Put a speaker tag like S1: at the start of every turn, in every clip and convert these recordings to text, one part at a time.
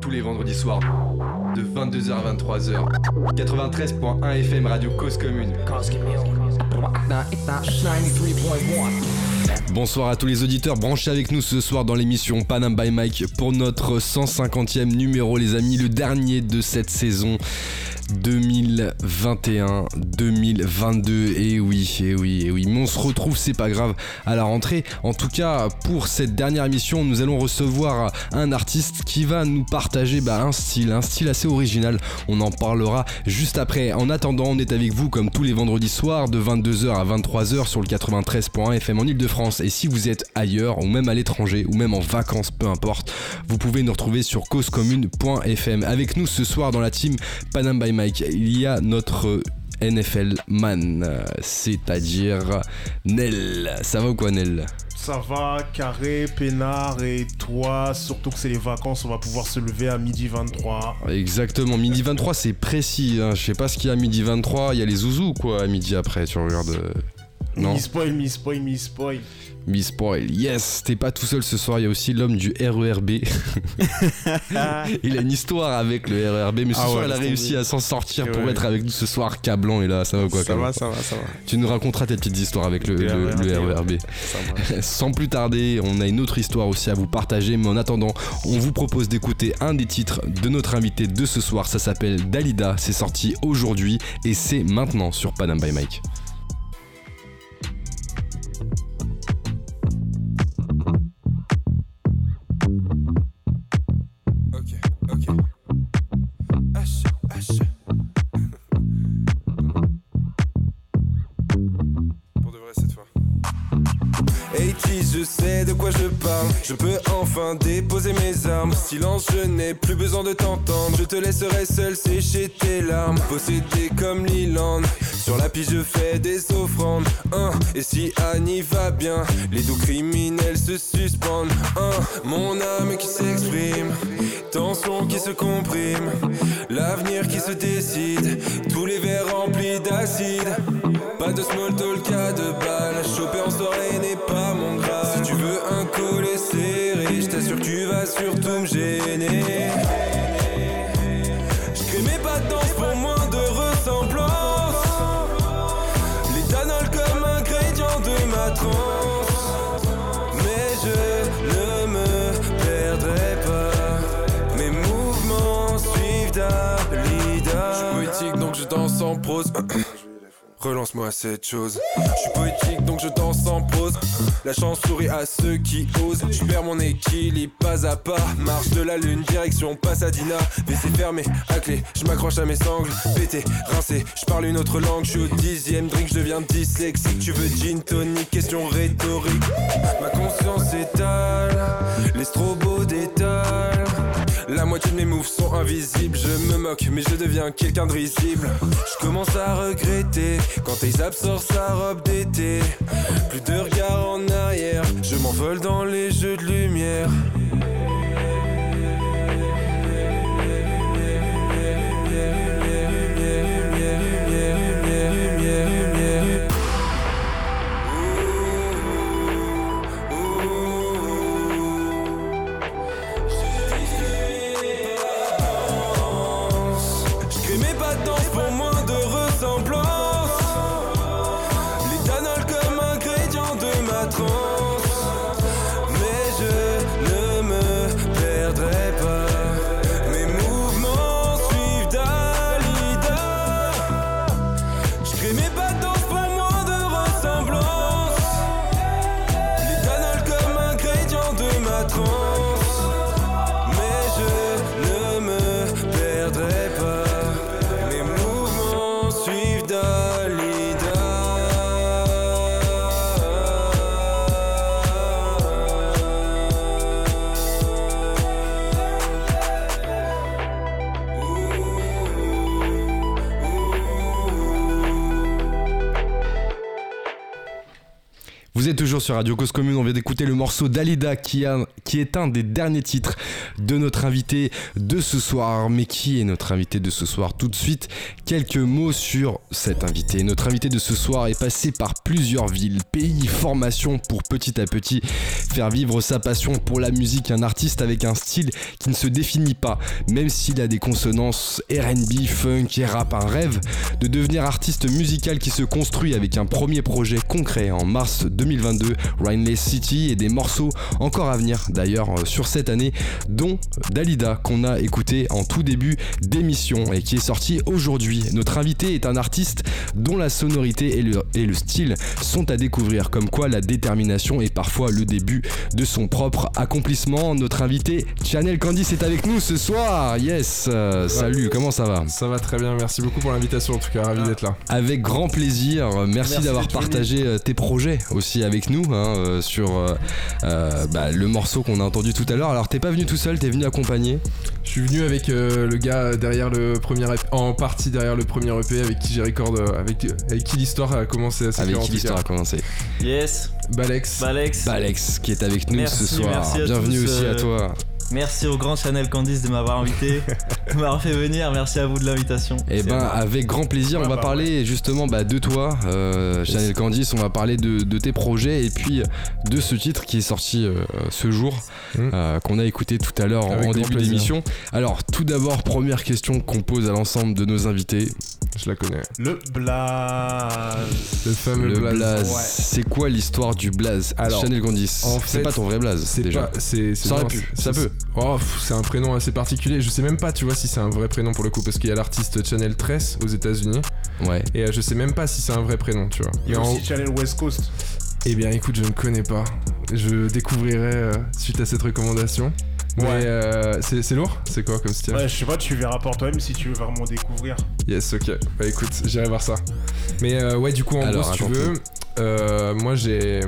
S1: Tous les vendredis soirs, de 22h à 23h. 93.1 FM Radio Cause Commune. Bonsoir à tous les auditeurs branchés avec nous ce soir dans l'émission Panam by Mike pour notre 150e numéro les amis, le dernier de cette saison. 2021-2022. Et oui, et oui, et oui. Mais on se retrouve, c'est pas grave, à la rentrée. En tout cas, pour cette dernière émission, nous allons recevoir un artiste qui va nous partager bah, un style, un style assez original. On en parlera juste après. En attendant, on est avec vous comme tous les vendredis soirs de 22h à 23h sur le 93.1 FM en Ile-de-France. Et si vous êtes ailleurs, ou même à l'étranger, ou même en vacances, peu importe, vous pouvez nous retrouver sur causecommune.fm. Avec nous ce soir dans la team Panam by il y a notre NFL man, c'est-à-dire Nel. Ça va ou quoi Nel?
S2: Ça va, carré, peinard et toi, surtout que c'est les vacances, on va pouvoir se lever à midi 23.
S1: Exactement, midi 23 c'est précis, hein. je sais pas ce qu'il y a à midi 23, il y a les zouzous quoi à midi après, tu regardes... Euh,
S2: non? Mi spoil, mi spoil, mi spoil.
S1: Miss yes, t'es pas tout seul ce soir, il y a aussi l'homme du RERB. il a une histoire avec le RERB, mais ce ah soir il a réussi à s'en sortir pour être avec nous ce soir. Cablan est là, ça va quoi
S2: Ça va, ça va, ça va.
S1: Tu nous raconteras tes petites histoires avec le, RERB. E Sans plus tarder, on a une autre histoire aussi à vous partager, mais en attendant, on vous propose d'écouter un des titres de notre invité de ce soir. Ça s'appelle Dalida, c'est sorti aujourd'hui et c'est maintenant sur Panam by Mike.
S3: to je sais de quoi je parle. Je peux enfin déposer mes armes. Silence, je n'ai plus besoin de t'entendre. Je te laisserai seul sécher tes larmes. Possédé comme Liland. Sur la piste, je fais des offrandes. Hein, et si Annie va bien, les doux criminels se suspendent. Hein, mon âme qui s'exprime. Tension qui se comprime. L'avenir qui se décide. Tous les verres remplis d'acide. Pas de small talk à de balles. Choper en soirée n'est pas mon grade. Prose. Relance-moi cette chose. Je suis poétique donc je danse en pause. La chance sourit à ceux qui osent. Je perds mon équilibre pas à pas. Marche de la lune, direction Pasadena. WC fermé, à clé, je m'accroche à mes sangles. Pété, rincé, je parle une autre langue. Je suis au dixième drink, je deviens dyslexique. Tu veux gin tonic, question rhétorique. Ma conscience étale, les strobos d'étal. La moitié de mes moves sont invisibles. Je me moque, mais je deviens quelqu'un de risible. Je commence à regretter quand Aesop sort sa robe d'été. Plus de regard en arrière, je m'envole dans les jeux de lumière.
S1: Radio Cause Commune. On vient d'écouter le morceau d'Alida qui est un des derniers titres de notre invité de ce soir. Mais qui est notre invité de ce soir Tout de suite, quelques mots sur cet invité. Notre invité de ce soir est passé par plusieurs villes, pays, formations pour petit à petit faire vivre sa passion pour la musique. Un artiste avec un style qui ne se définit pas, même s'il a des consonances RB, funk et rap. Un rêve de devenir artiste musical qui se construit avec un premier projet concret en mars 2022, Rainless City, et des morceaux encore à venir d'ailleurs euh, sur cette année, dont Dalida qu'on a écouté en tout début d'émission et qui est sorti aujourd'hui. Notre invité est un artiste dont la sonorité et le, et le style sont à découvrir, comme quoi la détermination est parfois le début de son propre accomplissement. Notre invité, Chanel Candice, est avec nous ce soir. Yes, euh, salut, comment ça va?
S4: Ça va très bien, merci beaucoup pour l'invitation en tout cas, ravi d'être là.
S1: Avec grand plaisir, merci,
S2: Merci
S1: d'avoir
S2: venu.
S1: partagé euh, tes projets aussi avec nous hein, euh, sur euh, euh, bah, le morceau qu'on a entendu tout à l'heure. Alors t'es pas venu tout seul, t'es venu accompagné.
S4: Je suis venu avec euh, le gars derrière le premier EP, en partie derrière le premier EP avec qui j'ai record, euh, avec, avec qui l'histoire a commencé à
S1: Avec qui l'histoire a commencé
S5: Yes,
S4: Balex.
S5: Balex.
S1: Bah, Alex qui est avec nous
S5: Merci,
S1: ce soir.
S5: merci à
S1: Bienvenue
S5: tous,
S1: aussi à
S5: euh,
S1: toi.
S5: Merci au grand Chanel Candice de m'avoir invité, de m'avoir fait venir. Merci à vous de l'invitation.
S1: Et
S5: C'est
S1: ben
S5: bon.
S1: avec grand plaisir, on va
S2: bah
S1: parler justement bah, de toi, euh, Chanel Candice, on va parler de, de tes projets et puis de ce titre qui est sorti euh, ce jour,
S4: Mm.
S1: euh, qu'on a écouté tout à l'heure en, début d'émission. Alors tout d'abord, première question qu'on pose à l'ensemble de nos invités.
S4: Je la connais.
S2: Le blaze.
S4: Le fameux
S1: Le
S4: blaze.
S1: blaze,
S2: ouais.
S1: c'est quoi l'histoire du blaze?
S4: Alors,
S1: Chanel Candice,
S4: en
S1: c'est
S4: fait,
S1: pas ton vrai blaze
S4: C'est
S1: déjà.
S4: pas, c'est, c'est
S1: Ça aurait pu,
S4: c'est-
S1: ça
S4: c'est-
S1: peut.
S4: Oh, c'est un prénom assez particulier. Je sais même pas, tu vois, si c'est un vrai prénom pour le coup, parce qu'il y a l'artiste Channel Tress aux États-Unis,
S1: Ouais.
S4: et euh, je sais même pas si c'est un vrai prénom, tu vois.
S2: Il y a
S4: Mais en-
S2: Channel West Coast.
S4: Eh bien, écoute, je ne connais pas. Je découvrirai euh, suite à cette recommandation. Mais
S2: Ouais.
S4: euh, c'est, lourd? C'est quoi comme style?
S2: Ouais, je sais pas, tu verras par toi-même si tu veux vraiment découvrir.
S4: Yes, ok. Bah écoute, j'irai voir ça. Mais euh, ouais, du coup, en
S1: Alors,
S4: gros, si tu veux, euh, moi j'ai.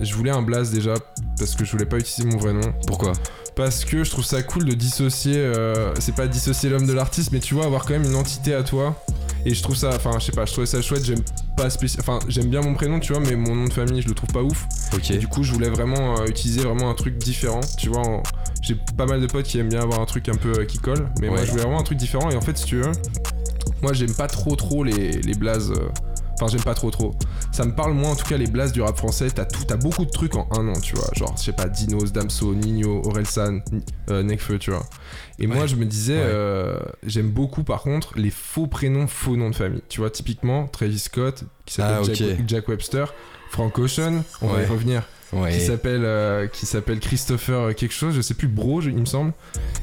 S4: Je voulais un blaze déjà, parce que je voulais pas utiliser mon vrai nom.
S1: Pourquoi?
S4: Parce que je trouve ça cool de dissocier. euh, c'est pas dissocier l'homme de l'artiste, mais tu vois, avoir quand même une entité à toi. Et je trouve ça. Enfin, je sais pas, je trouvais ça chouette. J'aime pas spécial. Enfin, j'aime bien mon prénom, tu vois, mais mon nom de famille, je le trouve pas ouf.
S1: Ok.
S4: Et du coup, je voulais vraiment euh, utiliser vraiment un truc différent. Tu vois, en- j'ai pas mal de potes qui aiment bien avoir un truc un peu euh, qui colle, mais moi je voulais vraiment un truc différent. Et en fait, si tu veux, moi j'aime pas trop trop les, les blazes. Enfin, j'aime pas trop trop. Ça me parle moins en tout cas les blazes du rap français. T'as tout, t'as beaucoup de trucs en un nom, tu vois. Genre, je sais pas, Dinos, Damso, Nino, Orelsan, euh, Nekfeu, tu vois. Et moi, je me disais,
S1: Ouais.
S4: euh, j'aime beaucoup par contre les faux prénoms, faux noms de famille. Tu vois, typiquement Travis Scott, qui s'appelle
S1: Ah.
S4: Jack, Jack Webster, Frank Ocean, on va y revenir qui s'appelle euh, qui s'appelle Christopher quelque chose, je sais plus Bro, je- il me semble.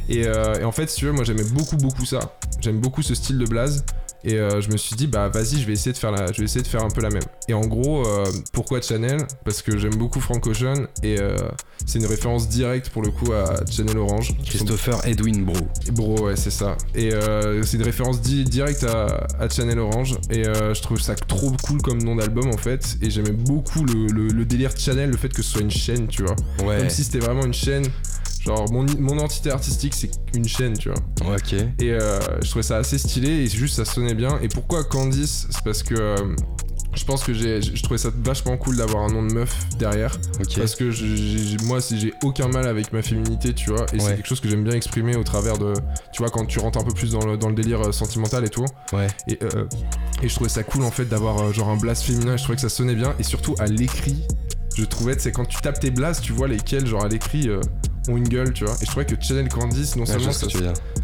S4: Et, euh, et en fait, si tu veux, moi j'aimais beaucoup beaucoup ça. J'aime beaucoup ce style de blaze. Et euh, je me suis dit bah vas-y, je vais essayer de faire la, je vais essayer de faire un peu la même. Et en gros, euh, pourquoi Channel? Parce que j'aime beaucoup Frank Ocean et euh, c'est une référence directe pour le coup à Channel Orange.
S1: Christopher Edwin Bro.
S4: Bro, ouais, c'est ça. Et c'est une référence di- directe à, à Channel Orange. Et je trouve ça trop cool comme nom d'album en fait. Et j'aimais beaucoup le, le- le délire Channel, le fait que ce soit une chaîne, tu vois.
S1: Ouais.
S4: Comme si c'était vraiment une chaîne. Genre, mon, mon entité artistique, c'est une chaîne, tu vois.
S1: Ok.
S4: Et euh, je trouvais ça assez stylé et juste ça sonnait bien. Et pourquoi Candice? C'est parce que euh, je pense que j'ai, je trouvais ça vachement cool d'avoir un nom de meuf derrière. Parce que je- j'ai- moi, si j'ai aucun mal avec ma féminité, tu vois. Et
S1: Ouais.
S4: c'est quelque chose que j'aime bien exprimer au travers de. Tu vois, quand tu rentres un peu plus dans le, dans le délire euh, sentimental et tout.
S1: Ouais.
S4: Et, euh, et je trouvais ça cool en fait d'avoir genre un blast féminin. Je trouvais que ça sonnait bien. Et surtout à l'écrit, je trouvais, c'est quand tu tapes tes blasts, tu vois lesquels, genre à l'écrit. euh, ont une gueule, tu vois. Et je trouvais que Channel Candice, non seulement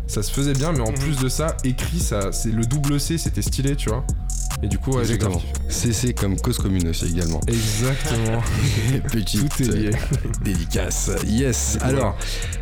S4: ça se faisait bien, mais en
S2: Mhm.
S4: plus de ça, écrit, ça, c'est le double C, c'était stylé, tu vois. Et du coup, ouais,
S1: Exactement. CC comme cause commune aussi également.
S4: Exactement.
S1: Petite
S4: Tout est lié.
S1: euh, dédicace. Yes. Alors,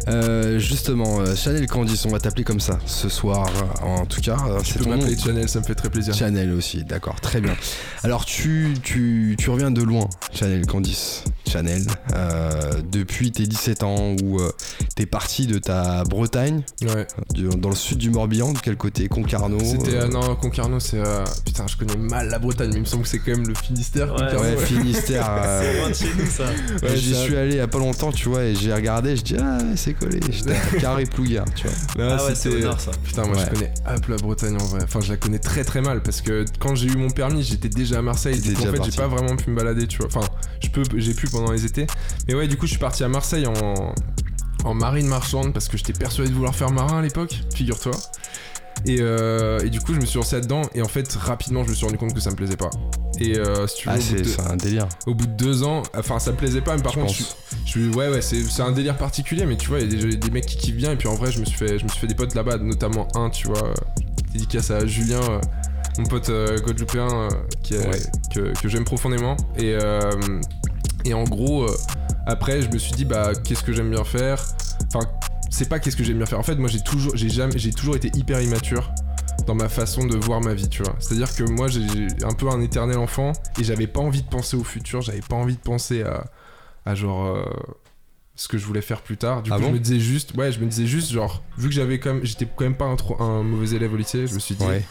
S1: euh, justement, euh, Chanel Candice, on va t'appeler comme ça ce soir. En tout cas,
S4: Tu
S1: c'est
S4: peux
S1: ton
S4: m'appeler Channel, ça me fait très plaisir.
S1: Chanel aussi, d'accord, très bien. Alors tu, tu, tu reviens de loin, Chanel Candice. Chanel, euh, depuis tes 17 ans où euh, t'es parti de ta Bretagne,
S4: Ouais.
S1: du- dans le sud du Morbihan, de quel côté? Concarneau
S4: C'était.
S1: euh,
S4: non, Concarneau, c'est. putain, je connais mal la Bretagne, mais il me semble que c'est quand même le Finistère.
S5: Ouais,
S1: Ouais, Finistère. euh,
S5: C'est loin de chez nous ça.
S4: Ouais,
S1: J'y suis allé il y a pas longtemps, tu vois, et j'ai regardé, je dis ah c'est collé, j'étais carré plouillard, tu vois.
S5: Ah ouais, c'est au nord ça.
S4: Putain, moi
S1: Ouais.
S4: je connais un peu la Bretagne en vrai. Enfin, je la connais très très mal parce que quand j'ai eu mon permis, j'étais déjà à Marseille. Coup, en fait, j'ai pas vraiment pu me balader, tu vois. Enfin, je peux, j'ai pu pendant les étés. Mais ouais, du coup, je suis parti à Marseille en, en marine marchande parce que j'étais persuadé de vouloir faire marin à l'époque, figure-toi. Et, euh, et du coup, je me suis lancé là-dedans et en fait, rapidement, je me suis rendu compte que ça me plaisait pas. Et euh, si tu veux,
S1: Ah, c'est
S4: de,
S1: un délire.
S4: au bout de deux ans, enfin, ça me plaisait pas, mais par
S1: Je
S4: contre,
S1: pense.
S4: je, suis- je suis, ouais, ouais, c'est c'est un délire particulier, mais tu vois, il y a des, des mecs qui kiffent bien et puis en vrai, je me suis fait, je me suis fait des potes là-bas, notamment un, tu vois, euh, dédicace à Julien. euh, mon pote guadeloupéen qui est-
S1: Ouais.
S4: que, que j'aime profondément et, et en gros après je me suis dit bah qu'est-ce que j'aime bien faire? Enfin c'est pas qu'est-ce que j'aime bien faire en fait moi j'ai toujours j'ai jamais j'ai toujours été hyper immature dans ma façon de voir ma vie tu vois c'est à dire que moi j'ai un peu un éternel enfant et j'avais pas envie de penser au futur j'avais pas envie de penser à, à genre euh, ce que je voulais faire plus tard du
S1: Ah
S4: coup
S1: bon
S4: je me disais juste ouais je me disais juste genre vu que j'avais quand même j'étais quand même pas un, trop, un mauvais élève au lycée je me suis dit
S1: Ouais.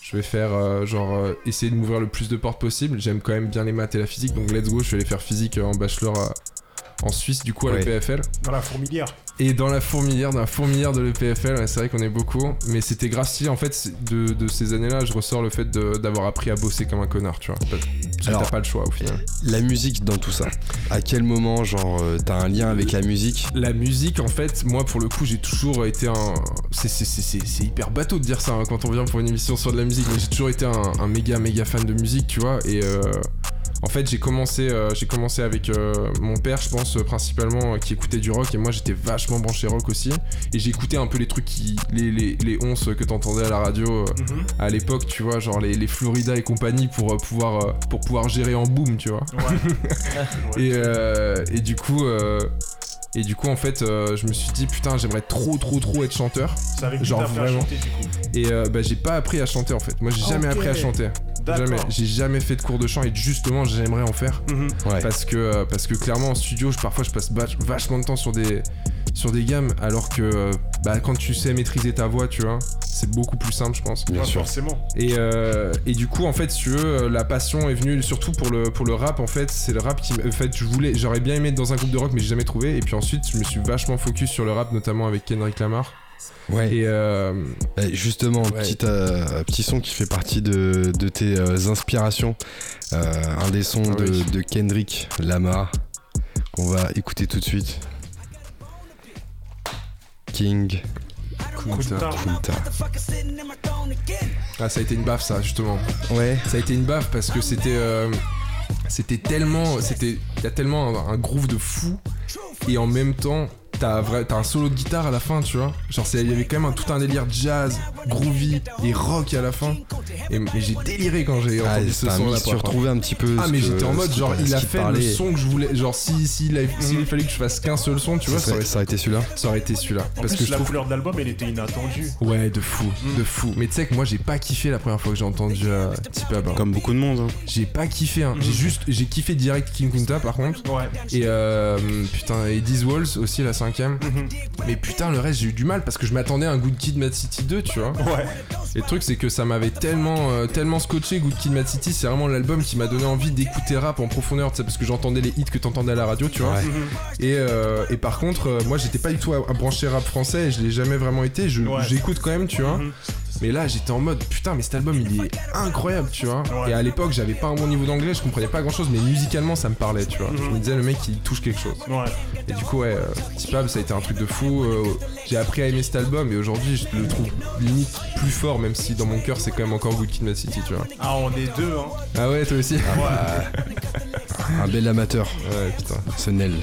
S4: je vais faire euh, genre euh, essayer de m'ouvrir le plus de portes possible. J'aime quand même bien les maths et la physique, donc let's go, je vais aller faire physique euh, en bachelor euh, en Suisse du coup à
S1: Ouais.
S4: l'EPFL.
S2: Dans la fourmilière.
S4: Et dans la fourmilière, dans la fourmilière de l'EPFL, ouais, c'est vrai qu'on est beaucoup, mais c'était stylé. En fait, de, de ces années-là, je ressors le fait d'avoir appris à bosser comme un connard, tu vois. T'as pas le choix au final.
S1: La musique dans tout ça. À quel moment, genre, euh, t'as un lien avec la musique?
S4: La musique, en fait, moi pour le coup, j'ai toujours été un. C'est hyper bateau de dire ça hein, quand on vient pour une émission sur de la musique, mais j'ai toujours été un, un méga méga fan de musique, tu vois. Et euh, en fait, j'ai commencé, euh, j'ai commencé avec euh, mon père, je pense, euh, principalement, qui écoutait du rock, et moi j'étais vachement branché rock aussi. Et j'écoutais un peu les trucs qui. les, les, les onces que t'entendais à la radio.
S2: Mhm.
S4: à l'époque, tu vois, genre les, les Florida et compagnie pour pouvoir pour pouvoir gérer en boom, tu vois.
S2: Ouais.
S4: Et, et du coup, euh, et du coup, en fait, euh, je me suis dit putain, j'aimerais trop, trop, trop être chanteur.
S2: C'est avec
S4: Genre vraiment.
S2: chanter du coup.
S4: Et euh, bah, j'ai pas appris à chanter en fait. Moi, j'ai jamais appris à chanter. Jamais.
S2: D'accord.
S4: J'ai jamais fait de cours de chant et justement, j'aimerais en faire
S2: Mhm.
S1: Ouais.
S4: parce que euh, parce que clairement en studio, je, parfois, je passe vach- vachement de temps sur des sur des gammes, alors que euh, bah, quand tu sais maîtriser ta voix, tu vois, c'est beaucoup plus simple, je pense.
S1: Bien
S2: Ouais,
S1: sûr.
S2: Forcément.
S4: Et, euh, et du coup, en fait, si tu veux, euh, la passion est venue surtout pour le, pour le rap. En fait, c'est le rap qui. En fait, je voulais, j'aurais bien aimé être dans un groupe de rock, mais j'ai jamais trouvé. Et puis ensuite, je me suis vachement focus sur le rap, notamment avec Kendrick Lamar.
S1: Ouais.
S4: Et euh,
S1: Bah, justement,
S4: Ouais.
S1: petit, euh, petit son qui fait partie de, de tes euh, inspirations. Euh, un des sons
S4: Ah
S1: de,
S4: oui.
S1: de Kendrick Lamar qu'on va écouter tout de suite. King
S2: Kunta.
S1: Kunta.
S4: ah, ça a été une baffe, ça, justement.
S1: Ouais.
S4: Ça a été une baffe parce que c'était. euh, c'était tellement. C'était. Il y a tellement un, un groove de fou. Et en même temps. T'as, un solo de guitare à la fin, tu vois. Genre, il y avait quand même un- tout un délire jazz, groovy et rock à la fin. Et, j'ai déliré quand j'ai
S1: Ah,
S4: entendu ce son là
S1: tu retrouvais un petit peu.
S4: Ah mais j'étais en mode genre il a fait
S1: parlait.
S4: le son que je voulais genre si s'il a- s'il
S2: Mhm.
S4: fallait que je fasse qu'un seul son tu vois
S1: Ça
S4: aurait,
S1: serait- ça aurait été celui-là.
S4: ça aurait été celui-là parce
S2: plus,
S4: que je
S2: la
S4: trouve
S2: couleur de l'album, elle était inattendue.
S4: ouais de fou
S2: Mhm.
S4: de fou mais tu sais que moi j'ai pas kiffé la première fois que j'ai entendu euh, T-Pab hein.
S6: Comme beaucoup de monde. hein.
S4: j'ai pas kiffé hein. J'ai juste j'ai kiffé direct King Kunta par contre
S2: Ouais.
S4: et euh, putain et Diz Walls aussi la cinquième
S2: Mhm.
S4: mais putain le reste j'ai eu du mal parce que je m'attendais à un Good Kid Mad City 2 tu vois
S2: Ouais.
S4: Et le truc, c'est que ça m'avait tellement, euh, tellement scotché. Good Kid, Mad City, c'est vraiment l'album qui m'a donné envie d'écouter rap en profondeur, tu sais, parce que j'entendais les hits que t'entendais à la radio, tu vois.
S1: Ouais.
S4: Et, euh, et par contre, euh, moi, j'étais pas du tout à, à brancher rap français, et je l'ai jamais vraiment été.
S2: Ouais.
S4: J'écoute quand même, tu vois.
S2: Mhm.
S4: Mais là, j'étais en mode, putain, mais cet album, il est incroyable, tu vois.
S2: Ouais.
S4: Et à l'époque, j'avais pas un bon niveau d'anglais, je comprenais pas grand chose, mais musicalement, ça me parlait, tu vois.
S2: Mhm.
S4: Je me disais, le mec, il touche quelque chose.
S2: Ouais.
S4: Et du coup, ouais, euh, Ça a été un truc de fou. euh, j'ai appris à aimer cet album, et aujourd'hui, je le trouve limite plus fort, même si dans mon cœur, c'est quand même encore Good Kid, Mad City, tu vois.
S2: Ah, on est deux, hein.
S4: Ah ouais, toi aussi
S1: Un bel amateur,
S4: Ouais, putain.
S1: ce Nel.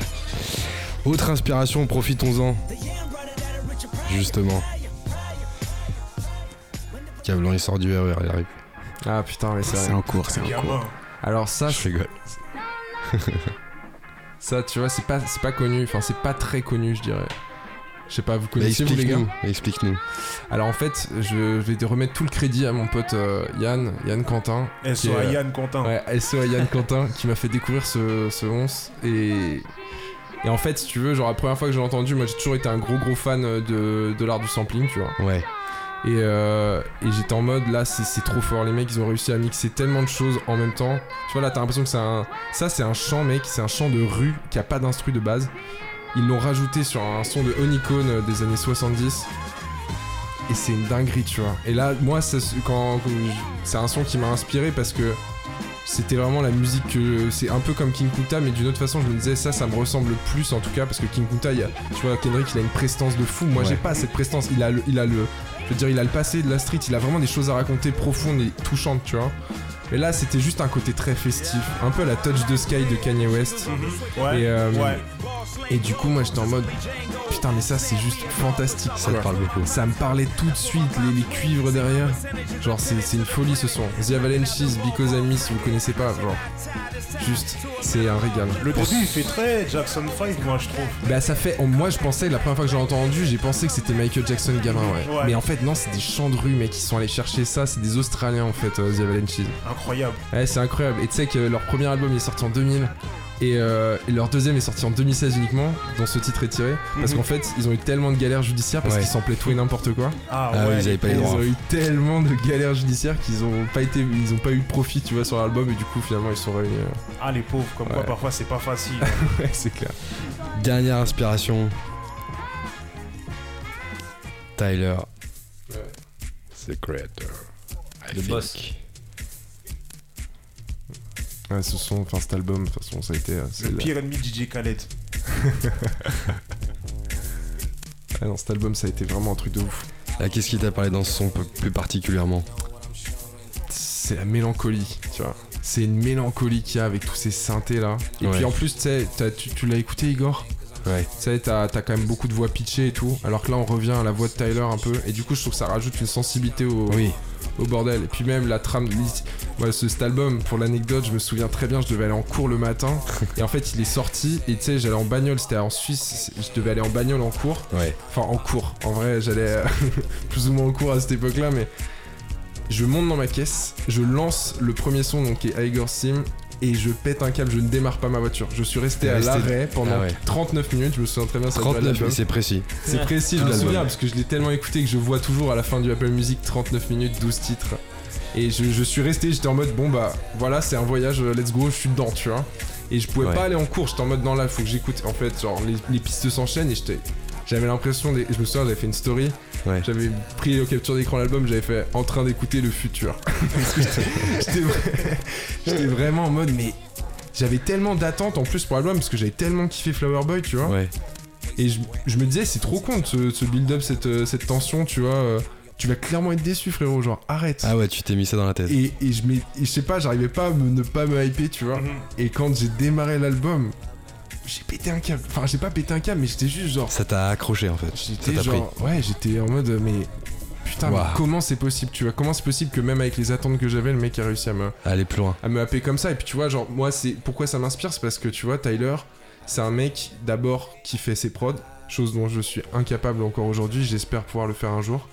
S1: Autre inspiration, profitons-en. Justement. Câblant, il sort du RER, il arrive.
S4: Ah putain, mais c'est
S6: C'est en cours, c'est en cours.
S4: Alors ça,
S1: Je rigole.
S4: ça, tu vois, c'est pas, c'est pas connu. Enfin, c'est pas très connu, je dirais. Je sais pas, vous connaissez vous les gars
S1: explique-nous.
S4: Alors en fait, je vais te remettre tout le crédit à mon pote euh, Yann, Yann Quentin. qui
S2: SO
S4: est,
S2: à
S4: euh,
S2: Yann Quentin.
S4: Ouais, SO à Yann Quentin qui m'a fait découvrir ce, ce 11 et et en fait si tu veux genre la première fois que j'ai entendu moi j'ai toujours été un gros gros fan de, de l'art du sampling tu vois
S1: Ouais.
S4: Et, euh, et j'étais en mode là c'est trop fort. Les mecs ils ont réussi à mixer tellement de choses en même temps. Tu vois là t'as l'impression que c'est un ça c'est un chant mec. C'est un chant de rue qui a pas d'instru de base. Ils l'ont rajouté sur un son de Honeycomb des années 70 et c'est une dinguerie tu vois. Et là moi ça- quand, c'est un son qui m'a inspiré parce que c'était vraiment la musique que c'est un peu comme King Kunta mais d'une autre façon je me disais ça ça me ressemble plus en tout cas parce que King Kunta il a, tu vois Kendrick il a une prestance de fou. Moi
S1: Ouais.
S4: j'ai pas cette prestance. Il a le, il a le je veux dire il a le passé de la street il a vraiment des choses à raconter profondes et touchantes tu vois mais là c'était juste un côté très festif un peu la touch de Sky de Kanye West
S2: Mhm. Ouais.
S4: Et, euh,
S2: ouais.
S4: et du coup moi j'étais en mode putain mais ça c'est juste fantastique
S1: Ça
S4: quoi.
S1: parle beaucoup.
S4: Ça me parlait tout de suite, les, les cuivres derrière. Genre, c'est c'est une folie ce son. The Avalanches, Because I Miss, si vous connaissez pas, genre. Juste, c'est un régal.
S2: Le début, il fait très Jackson 5, moi, je trouve.
S4: Bah, ça fait. moi, je pensais, la première fois que j'ai entendu, j'ai pensé que c'était Michael Jackson gamin, ouais.
S2: Ouais.
S4: Mais en fait, non, c'est des chants de rue, mec, qui sont allés chercher ça. C'est des Australiens, en fait, euh, The Avalanches.
S2: Incroyable.
S4: Ouais, c'est incroyable. Et tu sais que leur premier album est sorti en 2000. Et, euh, et leur deuxième est sorti en 2016 uniquement, dont ce titre est tiré. Parce
S2: Mhm.
S4: qu'en fait, ils ont eu tellement de galères judiciaires parce
S1: Ouais.
S4: qu'ils samplaient tout et n'importe quoi.
S2: Ah,
S1: Ah
S2: ouais.
S1: ils avaient pas les
S4: Ils
S1: droits.
S4: ont eu tellement de galères judiciaires qu'ils ont pas été, ils ont pas eu de profit, tu vois, sur l'album et du coup finalement ils sont réunis. euh.
S2: Ah, les pauvres, comme quoi parfois c'est pas facile.
S4: Ouais, c'est clair.
S1: Dernière inspiration. Tyler.
S4: Ouais.
S1: The Creator. I
S5: Le
S1: think.
S5: boss.
S4: Ouais, ce son, enfin cet album, de toute façon, ça a été. euh, c'est
S2: Le pire ennemi de DJ Khaled.
S4: Ah non, cet album, ça a été vraiment un truc de ouf.
S1: Là, qu'est-ce qui t'a parlé dans ce son plus particulièrement?
S4: C'est la mélancolie, tu vois. C'est une mélancolie qu'il y a avec tous ces synthés là. Et
S1: Ouais.
S4: puis en plus, tu sais, t'as- tu, tu l'as écouté, Igor?
S1: Ouais.
S4: Tu sais, t'as t'as quand même beaucoup de voix pitchées et tout. Alors que là, on revient à la voix de Tyler un peu. Et du coup, je trouve que ça rajoute une sensibilité au,
S1: Oui.
S4: Au bordel. Et puis même la trame. Moi, ce, cet album, pour l'anecdote, je me souviens très bien, je devais aller en cours le matin. et en fait, il est sorti. Et tu sais, j'allais en bagnole, c'était en Suisse. Je devais aller en bagnole en cours.
S1: Ouais.
S4: Enfin, en cours. En vrai, j'allais euh, plus ou moins en cours à cette époque-là. Mais je monte dans ma caisse, je lance le premier son, donc qui est Igor Sim. Et je pète un câble, je ne démarre pas ma voiture. Je suis resté à l'arrêt pendant
S1: Ah ouais.
S4: 39 minutes, je me souviens très bien. ça durait
S1: 39,
S4: l'album.
S1: c'est précis.
S4: C'est précis, je me
S1: L'album.
S4: souviens parce que je l'ai tellement écouté que je vois toujours à la fin du Apple Music 39 minutes, 12 titres. Et je, je suis resté, j'étais en mode bon bah voilà, c'est un voyage, euh, let's go, je suis dedans, tu vois. Et je pouvais
S1: Ouais.
S4: pas aller en cours, j'étais en mode non là, faut que j'écoute. En fait, genre les, les pistes s'enchaînent et j'étais. J'avais l'impression, des- je me souviens, j'avais fait une story,
S1: Ouais.
S4: j'avais pris au capture d'écran l'album, j'avais fait en train d'écouter le futur. J'étais- j'étais vra- j'étais vraiment en mode, mais j'avais tellement d'attentes en plus pour l'album parce que j'avais tellement kiffé Flower Boy, tu vois.
S1: Ouais.
S4: Et je, je me disais, c'est trop con de ce, ce build-up, cette, euh, cette tension, tu vois. euh, tu vas clairement être déçu, frérot. Genre, arrête.
S1: Ah ouais, tu t'es mis ça dans la tête.
S4: Et, et je, m'ai- et je sais pas, j'arrivais pas à me- ne pas me hyper, tu vois.
S2: Mhm.
S4: Et quand j'ai démarré l'album, j'ai pété un câble. Enfin, j'ai pas pété un câble, mais j'étais juste genre.
S1: Ça t'a accroché en fait. Ça
S4: J'étais
S1: t'a pris.
S4: Ouais, j'étais en mode, mais. Putain, mais comment c'est possible, tu vois? Comment c'est possible que même avec les attentes que j'avais, le mec a réussi à me,
S1: Aller plus loin.
S4: à me happer comme ça? Et puis tu vois, genre, moi, c'est pourquoi ça m'inspire, c'est parce que tu vois, Tyler, c'est un mec d'abord qui fait ses prods, chose dont je suis incapable encore aujourd'hui. J'espère pouvoir le faire un jour.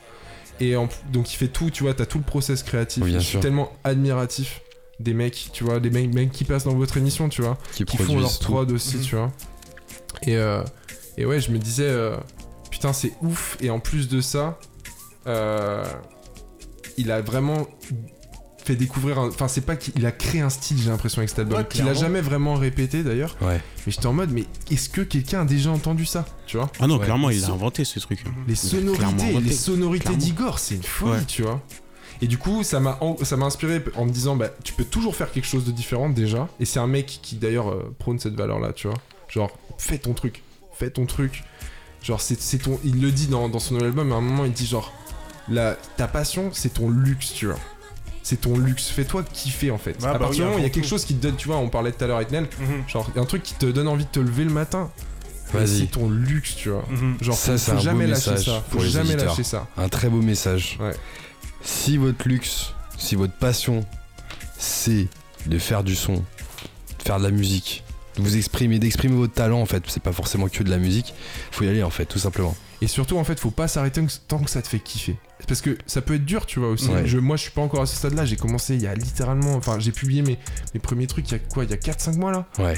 S4: Et en- donc il fait tout, tu vois, t'as tout le process créatif.
S1: Oui, bien
S4: je suis
S1: sûr.
S4: tellement admiratif des mecs, tu vois, des mecs, mecs qui passent dans votre émission, tu vois,
S1: Qui,
S4: qui font leur prod aussi, tu vois. Et, euh, et ouais, je me disais, euh, putain, c'est ouf. Et en plus de ça, euh, il a vraiment fait découvrir. Enfin, c'est pas qu'il a créé un style, j'ai l'impression, avec cet album.
S2: Ouais,
S4: qu'il a jamais vraiment répété d'ailleurs.
S1: Ouais.
S4: Mais j'étais en mode, mais est-ce que quelqu'un a déjà entendu ça Tu vois?
S6: Ah non,
S1: Ouais.
S6: clairement, il a inventé ce truc.
S4: Les
S6: a clairement
S4: sonorités, les sonorités d'Igor, c'est une folie,
S6: Ouais.
S4: tu vois. Et du coup, ça m'a ça m'a inspiré en me disant, bah, tu peux toujours faire quelque chose de différent déjà. Et c'est un mec qui d'ailleurs euh, prône cette valeur-là, tu vois. Genre, fais ton truc, fais ton truc. Genre, c'est c'est ton. Il le dit dans, dans son nouvel album, à un moment, il dit genre, la, ta passion, c'est ton luxe, tu vois. C'est ton luxe. Fais-toi kiffer en fait.
S2: Ah,
S4: à
S2: bah
S4: partir
S2: oui,
S4: du moment où il y a quelque chose qui te donne, tu vois, on parlait tout à l'heure avec Nel, genre, il y a un truc qui te donne envie de te lever le matin.
S1: Vas-y.
S4: C'est ton luxe, tu vois.
S2: Mhm.
S4: Genre,
S1: Ça,
S4: faut,
S1: c'est
S4: faut
S1: un beau
S4: jamais lâcher ça. Faut jamais lâcher ça.
S1: Un très beau message.
S4: Ouais.
S1: Si votre luxe, si votre passion, c'est de faire du son, de faire de la musique, de vous exprimer, d'exprimer votre talent en fait, c'est pas forcément que de la musique, faut y aller en fait, tout simplement.
S4: Et surtout, en fait, faut pas s'arrêter tant que ça te fait kiffer. Parce que ça peut être dur, tu vois aussi.
S1: Ouais.
S4: Je, moi, je suis pas encore à ce stade-là. J'ai commencé il y a littéralement. Enfin, j'ai publié mes, mes premiers trucs il y a quoi? Il y a 4-5 mois là
S1: Ouais.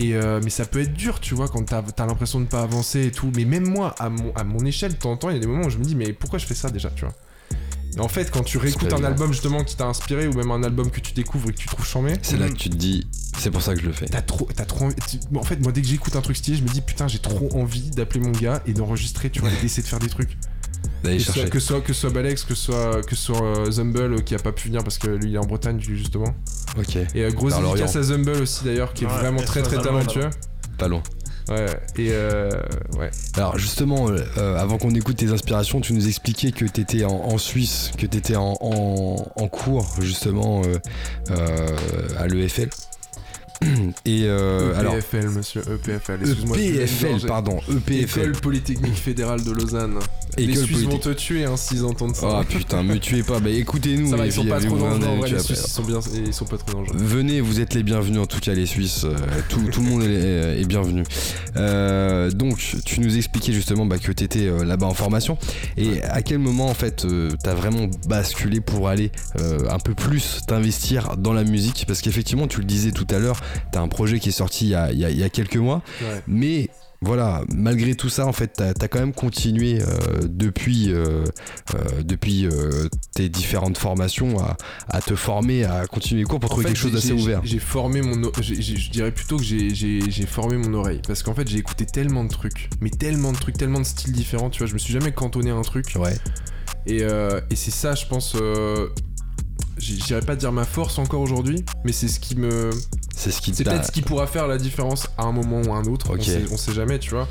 S4: Et euh, mais ça peut être dur, tu vois, quand t'as as, l'impression de pas avancer et tout. Mais même moi, à mon, à mon échelle, de temps en temps, il y a des moments où je me dis, mais pourquoi je fais ça déjà, tu vois? En fait, quand tu réécoutes un album justement qui t'a inspiré ou même un album que tu découvres et que tu trouves chambé,
S1: C'est là que tu te dis, c'est pour ça que je le fais.
S4: T'as trop, t'as trop tu- En fait, moi, dès que j'écoute un truc stylé, je me dis putain, j'ai trop envie d'appeler mon gars et d'enregistrer, tu vois, et d'essayer de faire des trucs.
S1: D'aller
S4: Que ce, soit,
S1: chercher.
S4: que, ce soit, que soit Balex, que ce soit, que soit euh, Zumble euh, qui a pas pu venir parce que lui il est en Bretagne justement.
S1: Ok,
S4: Et euh, grosse dédicace à Zumble aussi d'ailleurs qui est
S2: Ouais,
S4: vraiment très très talentueux.
S1: pas loin.
S4: Ouais, et euh, ouais.
S1: Alors justement, euh, euh, avant qu'on écoute tes inspirations, tu nous expliquais que tu étais en, Suisse, que tu étais en, en- en cours justement euh, euh, à l'EFL. Et euh, alors,
S4: EPFL, monsieur, EPFL. Excuse-moi,
S1: EPFL,
S4: mélanger.
S1: pardon, EPFL.
S4: École Polytechnique Fédérale de Lausanne. Les
S1: École
S4: Suisses vont te tuer hein, s'ils entendent ça.
S1: Oh putain, me tuez pas, bah écoutez-nous. et
S4: ils sont pas
S1: euh,
S4: trop dangereux les Suisses, ils sont, bien, ils sont pas trop dangereux.
S1: Venez, vous êtes les bienvenus en tout cas les Suisses, euh, tout, tout le monde est, est bienvenu. Euh, donc tu nous expliquais justement bah, que tu étais là-bas en formation et à quel moment en fait euh, t'as vraiment basculé pour aller euh, un peu plus t'investir dans la musique? Parce qu'effectivement tu le disais tout à l'heure, t'as un projet qui est sorti il y a, il y a- il y a quelques mois
S4: Ouais.
S1: mais voilà, malgré tout ça, en fait, t'as as quand même continué euh, depuis, euh, euh, depuis tes différentes formations à, à te former, à continuer les cours pour
S4: En
S1: trouver
S4: fait,
S1: quelque chose d'assez
S4: j'ai-
S1: ouvert.
S4: J'ai formé mon. Je dirais plutôt que j'ai- formé mon oreille. Parce qu'en fait, j'ai écouté tellement de trucs. Mais tellement de trucs, tellement de styles différents. Tu vois, je me suis jamais cantonné à un truc.
S1: Ouais,
S4: Et, et c'est ça, je pense. Euh, J'irais pas dire ma force encore aujourd'hui, mais c'est ce qui me.
S1: c'est ce qui
S4: C'est peut-être ce qui pourra faire la différence à un moment ou à un autre.
S1: Ok.
S4: On, sait, on sait jamais, tu vois.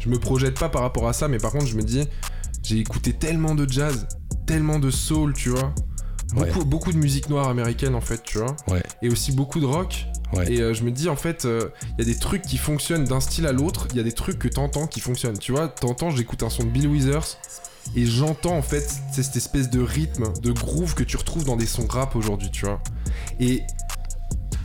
S4: Je me projette pas par rapport à ça, mais par contre, je me dis, j'ai écouté tellement de jazz, tellement de soul, tu vois. Beaucoup, beaucoup de musique noire américaine, en fait, tu vois.
S1: Ouais.
S4: Et aussi beaucoup de rock.
S1: Ouais.
S4: Et euh, je me dis, en fait, il y a des trucs qui fonctionnent d'un style à l'autre. Il y a des trucs que t'entends qui fonctionnent. Tu vois, t'entends, j'écoute un son de Bill Withers. Et j'entends en fait c'est cette espèce de rythme, de groove que tu retrouves dans des sons rap aujourd'hui, tu vois. Et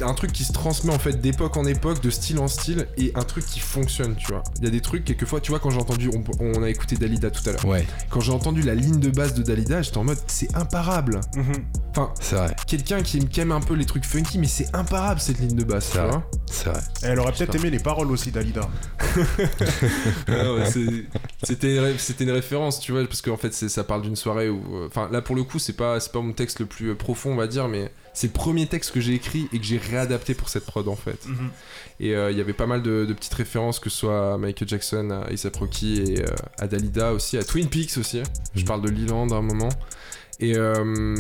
S4: un truc qui se transmet en fait d'époque en époque, de style en style, et un truc qui fonctionne, tu vois. Il y a des trucs, quelquefois, tu vois, quand j'ai entendu, on, on a écouté Dalida tout à l'heure,
S1: Ouais,
S4: quand j'ai entendu la ligne de base de Dalida, j'étais en mode, c'est imparable.
S2: Mhm.
S4: Enfin,
S1: c'est vrai,
S4: quelqu'un qui, qui aime un peu les trucs funky, mais c'est imparable cette ligne de base, tu
S1: C'est vrai.
S4: vois.
S1: c'est vrai.
S2: Elle aurait peut-être aimé les paroles aussi d'Alida.
S4: Ah ouais, c'est- c'était une, c'était une référence, tu vois, parce qu'en fait, c'est- ça parle d'une soirée où. euh, Enfin, là pour le coup, c'est pas, c'est pas mon texte le plus euh, profond, on va dire, mais c'est le premier texte que j'ai écrit et que j'ai réadapté pour cette prod en fait.
S2: Mhm.
S4: Et euh, il y avait pas mal de, de petites références, que ce soit à Michael Jackson, à A$AP Rocky et euh, à Dalida aussi, à Twin Peaks aussi. Je
S1: Mhm.
S4: parle de Leland à un moment. Et. euh,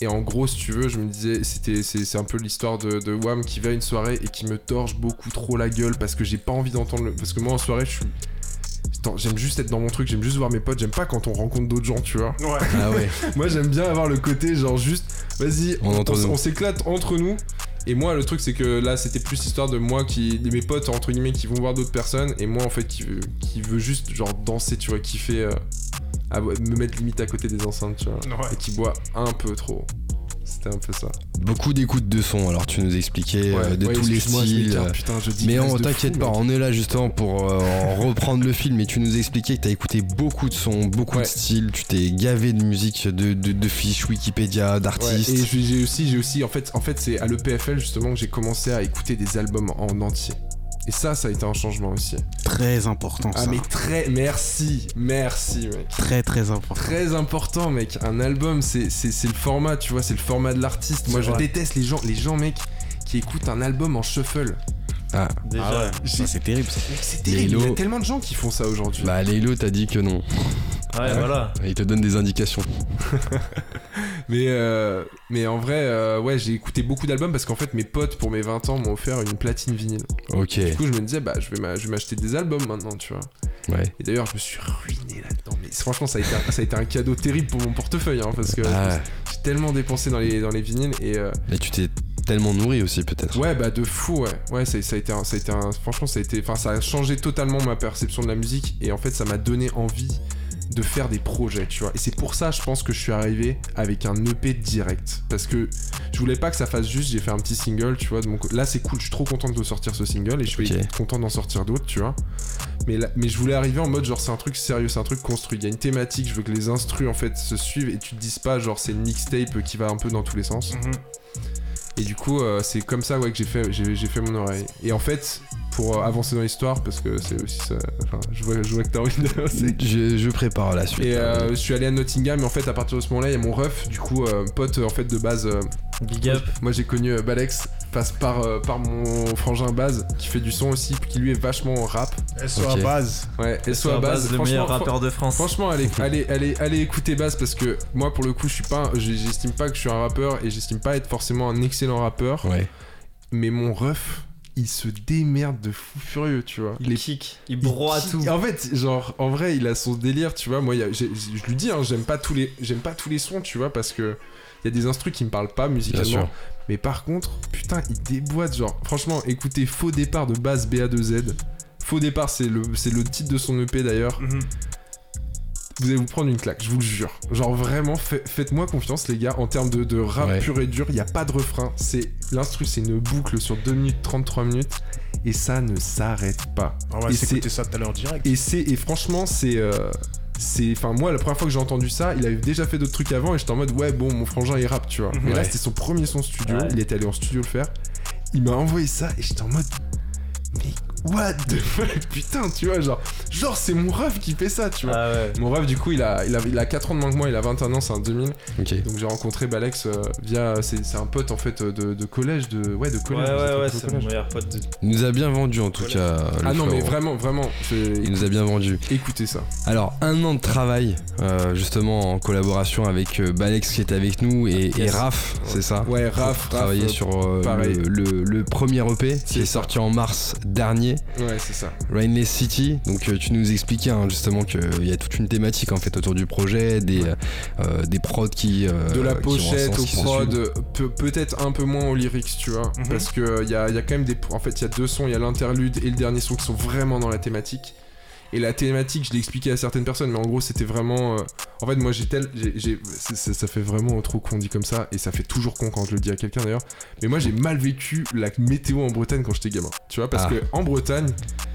S4: et en gros, si tu veux, je me disais, c'était, c'est, c'est un peu l'histoire de, de Wham qui va à une soirée et qui me torche beaucoup trop la gueule parce que j'ai pas envie d'entendre le. Parce que moi en soirée, je suis. J'aime juste être dans mon truc, j'aime juste voir mes potes, j'aime pas quand on rencontre d'autres gens, tu vois.
S2: Ouais.
S1: Ah ouais,
S4: Moi j'aime bien avoir le côté genre juste, vas-y,
S1: On
S4: s'éclate entre nous. Et moi le truc c'est que là c'était plus histoire de moi qui, de mes potes entre guillemets qui vont voir d'autres personnes et moi en fait qui veut, qui veut juste genre danser, tu vois, kiffer, euh, à- me mettre limite à côté des enceintes, tu vois,
S2: Ouais.
S4: et qui boit un peu trop. C'était un peu ça.
S1: beaucoup d'écoute de son. Alors tu nous expliquais euh, de
S4: Ouais,
S1: tous les styles.
S4: putain, je
S1: Mais on t'inquiète pas, on est là justement pour euh, reprendre le film et tu nous expliquais que t'as écouté beaucoup de sons, beaucoup
S4: Ouais.
S1: de styles, tu t'es gavé de musique, de, de, de fiches Wikipédia, d'artistes.
S4: et j'ai j'ai aussi, j'ai aussi, en fait, en fait, c'est à l'EPFL justement que j'ai commencé à écouter des albums en entier. Et ça, ça a été un changement aussi.
S6: Très important
S4: Ah
S6: ça.
S4: mais très, merci, merci mec.
S6: Très très important.
S4: Très important mec. Un album, c'est c'est- c'est le format, tu vois, c'est le format de l'artiste. Moi, je
S2: vrai.
S4: déteste les gens, les gens mec, qui écoutent un album en shuffle.
S5: Déjà.
S6: Ah ouais,
S4: J'ai-
S6: ça, c'est terrible
S4: C'est terrible.
S1: Lélo.
S4: Il y a tellement de gens qui font ça aujourd'hui.
S1: Bah Lélo t'a dit que non.
S5: Ouais, voilà.
S1: Il te donne des indications.
S4: Mais, euh, mais en vrai, euh, ouais, j'ai écouté beaucoup d'albums parce qu'en fait, mes potes pour mes 20 ans m'ont offert une platine vinyle.
S1: Ok,
S4: Du coup, je me disais, bah, je vais m'acheter des albums maintenant, tu vois.
S1: ouais.
S4: Et d'ailleurs, je me suis ruiné là-dedans. Mais franchement, ça a, été un, ça a été un cadeau terrible pour mon portefeuille, hein, parce que
S1: Ah,
S4: j'ai tellement dépensé dans les, dans les vinyles. Et euh,
S1: mais tu t'es tellement nourri aussi peut-être.
S4: ouais, bah de fou, ouais. Ouais, ça, ça a été, un, ça a été un, franchement, ça a été, enfin, ça a changé totalement ma perception de la musique. Et en fait, ça m'a donné envie de faire des projets, tu vois. Et c'est pour ça, je pense que je suis arrivé avec un EP direct. Parce que je voulais pas que ça fasse juste, j'ai fait un petit single, tu vois. Co- Là, c'est cool, je suis trop content de sortir ce single et je être content d'en sortir d'autres, tu vois. Mais, là- mais je voulais arriver en mode genre c'est un truc sérieux, c'est un truc construit. Il y a une thématique, je veux que les instrus en fait se suivent et tu te dises pas genre c'est une mixtape qui va un peu dans tous les sens.
S2: Mhm.
S4: Et du coup, euh, c'est comme ça ouais, que j'ai fait, j'ai fait mon oreille. Et en fait, pour euh, avancer dans l'histoire parce que c'est aussi ça. Enfin, je vois, je vois que t'as envie de.
S1: Je, je prépare la suite.
S4: Et euh, je suis allé à Nottingham et en fait à partir de ce moment-là il y a mon ref du coup euh, pote euh, en fait de base euh,
S5: Big up.
S4: moi j'ai connu euh, Balex passe par, euh, par mon frangin Baz qui fait du son aussi qui lui est vachement rap
S2: SO
S1: Ok.
S2: à base.
S4: ouais et
S5: Soit
S4: soit
S5: à base, le
S4: franchement,
S5: meilleur rappeur de France.
S4: Franchement, allez, allez, allez, allez écouter Baz parce que moi, pour le coup, je suis pas, j'estime pas que je suis un rappeur et j'estime pas être forcément un excellent rappeur.
S1: Ouais.
S4: Mais mon ref, il se démerde de fou furieux, tu vois.
S5: il
S4: Les-
S5: kick, il
S4: il
S5: broie
S4: kick-
S5: tout.
S4: En fait, genre, en vrai, il a son délire, tu vois. Moi, a- je lui dis, hein, j'aime pas tous les, j'aime pas tous les sons, tu vois, parce que il y a des instrus qui me parlent pas musicalement. Mais par contre, putain, il déboîte, genre, franchement, écoutez Faux départ de Baz BA2Z. Faux départ, c'est le, c'est le titre de son EP d'ailleurs.
S2: Mhm.
S4: Vous allez vous prendre une claque, je vous le jure. Genre vraiment, fa- faites-moi confiance les gars, en termes de, de rap
S1: Ouais.
S4: pur et dur, il n'y a pas de refrain. C'est L'instru, c'est une boucle sur 2 minutes 33 minutes, et ça ne s'arrête pas.
S2: On va
S4: Et
S2: s'écouter ça tout à l'heure direct.
S4: Et, c'est, et franchement, c'est... euh, c'est enfin moi la première fois que j'ai entendu ça il avait déjà fait d'autres trucs avant et j'étais en mode ouais bon mon frangin il rappe tu vois
S2: Mhm.
S4: mais là c'était son premier son studio
S5: Ouais.
S4: il était allé en studio le faire il m'a envoyé ça et j'étais en mode mais what the fuck putain tu vois genre genre c'est mon rêve qui fait ça tu vois
S5: Ah ouais.
S4: mon rêve du coup il a, il a, il a 4 ans de moins que moi, il a 21 ans, c'est un 2000.
S1: Ok.
S4: Donc j'ai rencontré Balex euh, via. C'est c'est un pote en fait de, de collège, de. Ouais, de
S5: Ouais,
S4: collège.
S5: ouais, ouais,
S4: au
S5: c'est mon meilleur pote. de-
S1: Il nous a bien vendu en tout cas. le
S4: Ah non, mais vraiment, vraiment. c'est-
S1: Il nous a bien vendu.
S4: Écoutez ça.
S1: Alors, un an de travail, euh, justement en collaboration avec euh, Balex qui est avec nous et, et. Raph, c'est ça
S4: Ouais, Raph,
S1: travailler sur euh, le, le- le premier EP qui est sorti en mars dernier,
S4: Ouais, c'est ça.
S1: Rainless City. Donc, euh, tu nous expliquais hein, justement qu'il y a toute une thématique en fait autour du projet, des, euh, euh, des prods qui. euh,
S4: de la pochette
S1: sens,
S4: au
S1: qui se
S4: prod,
S1: suivent.
S4: peu- peut-être un peu moins au lyrics, tu vois.
S2: Mhm.
S4: Parce que il y a, y a quand même des. En fait, il y a deux sons, il y a l'interlude et le dernier son qui sont vraiment dans la thématique. Et la thématique, je l'ai expliqué à certaines personnes, mais en gros, c'était vraiment. euh, En fait, moi, j'ai tel. ça fait vraiment trop con dit comme ça, et ça fait toujours con quand je le dis à quelqu'un d'ailleurs. Mais moi, j'ai mal vécu la météo en Bretagne quand j'étais gamin. Tu vois, parce
S1: Ah.
S4: que en Bretagne,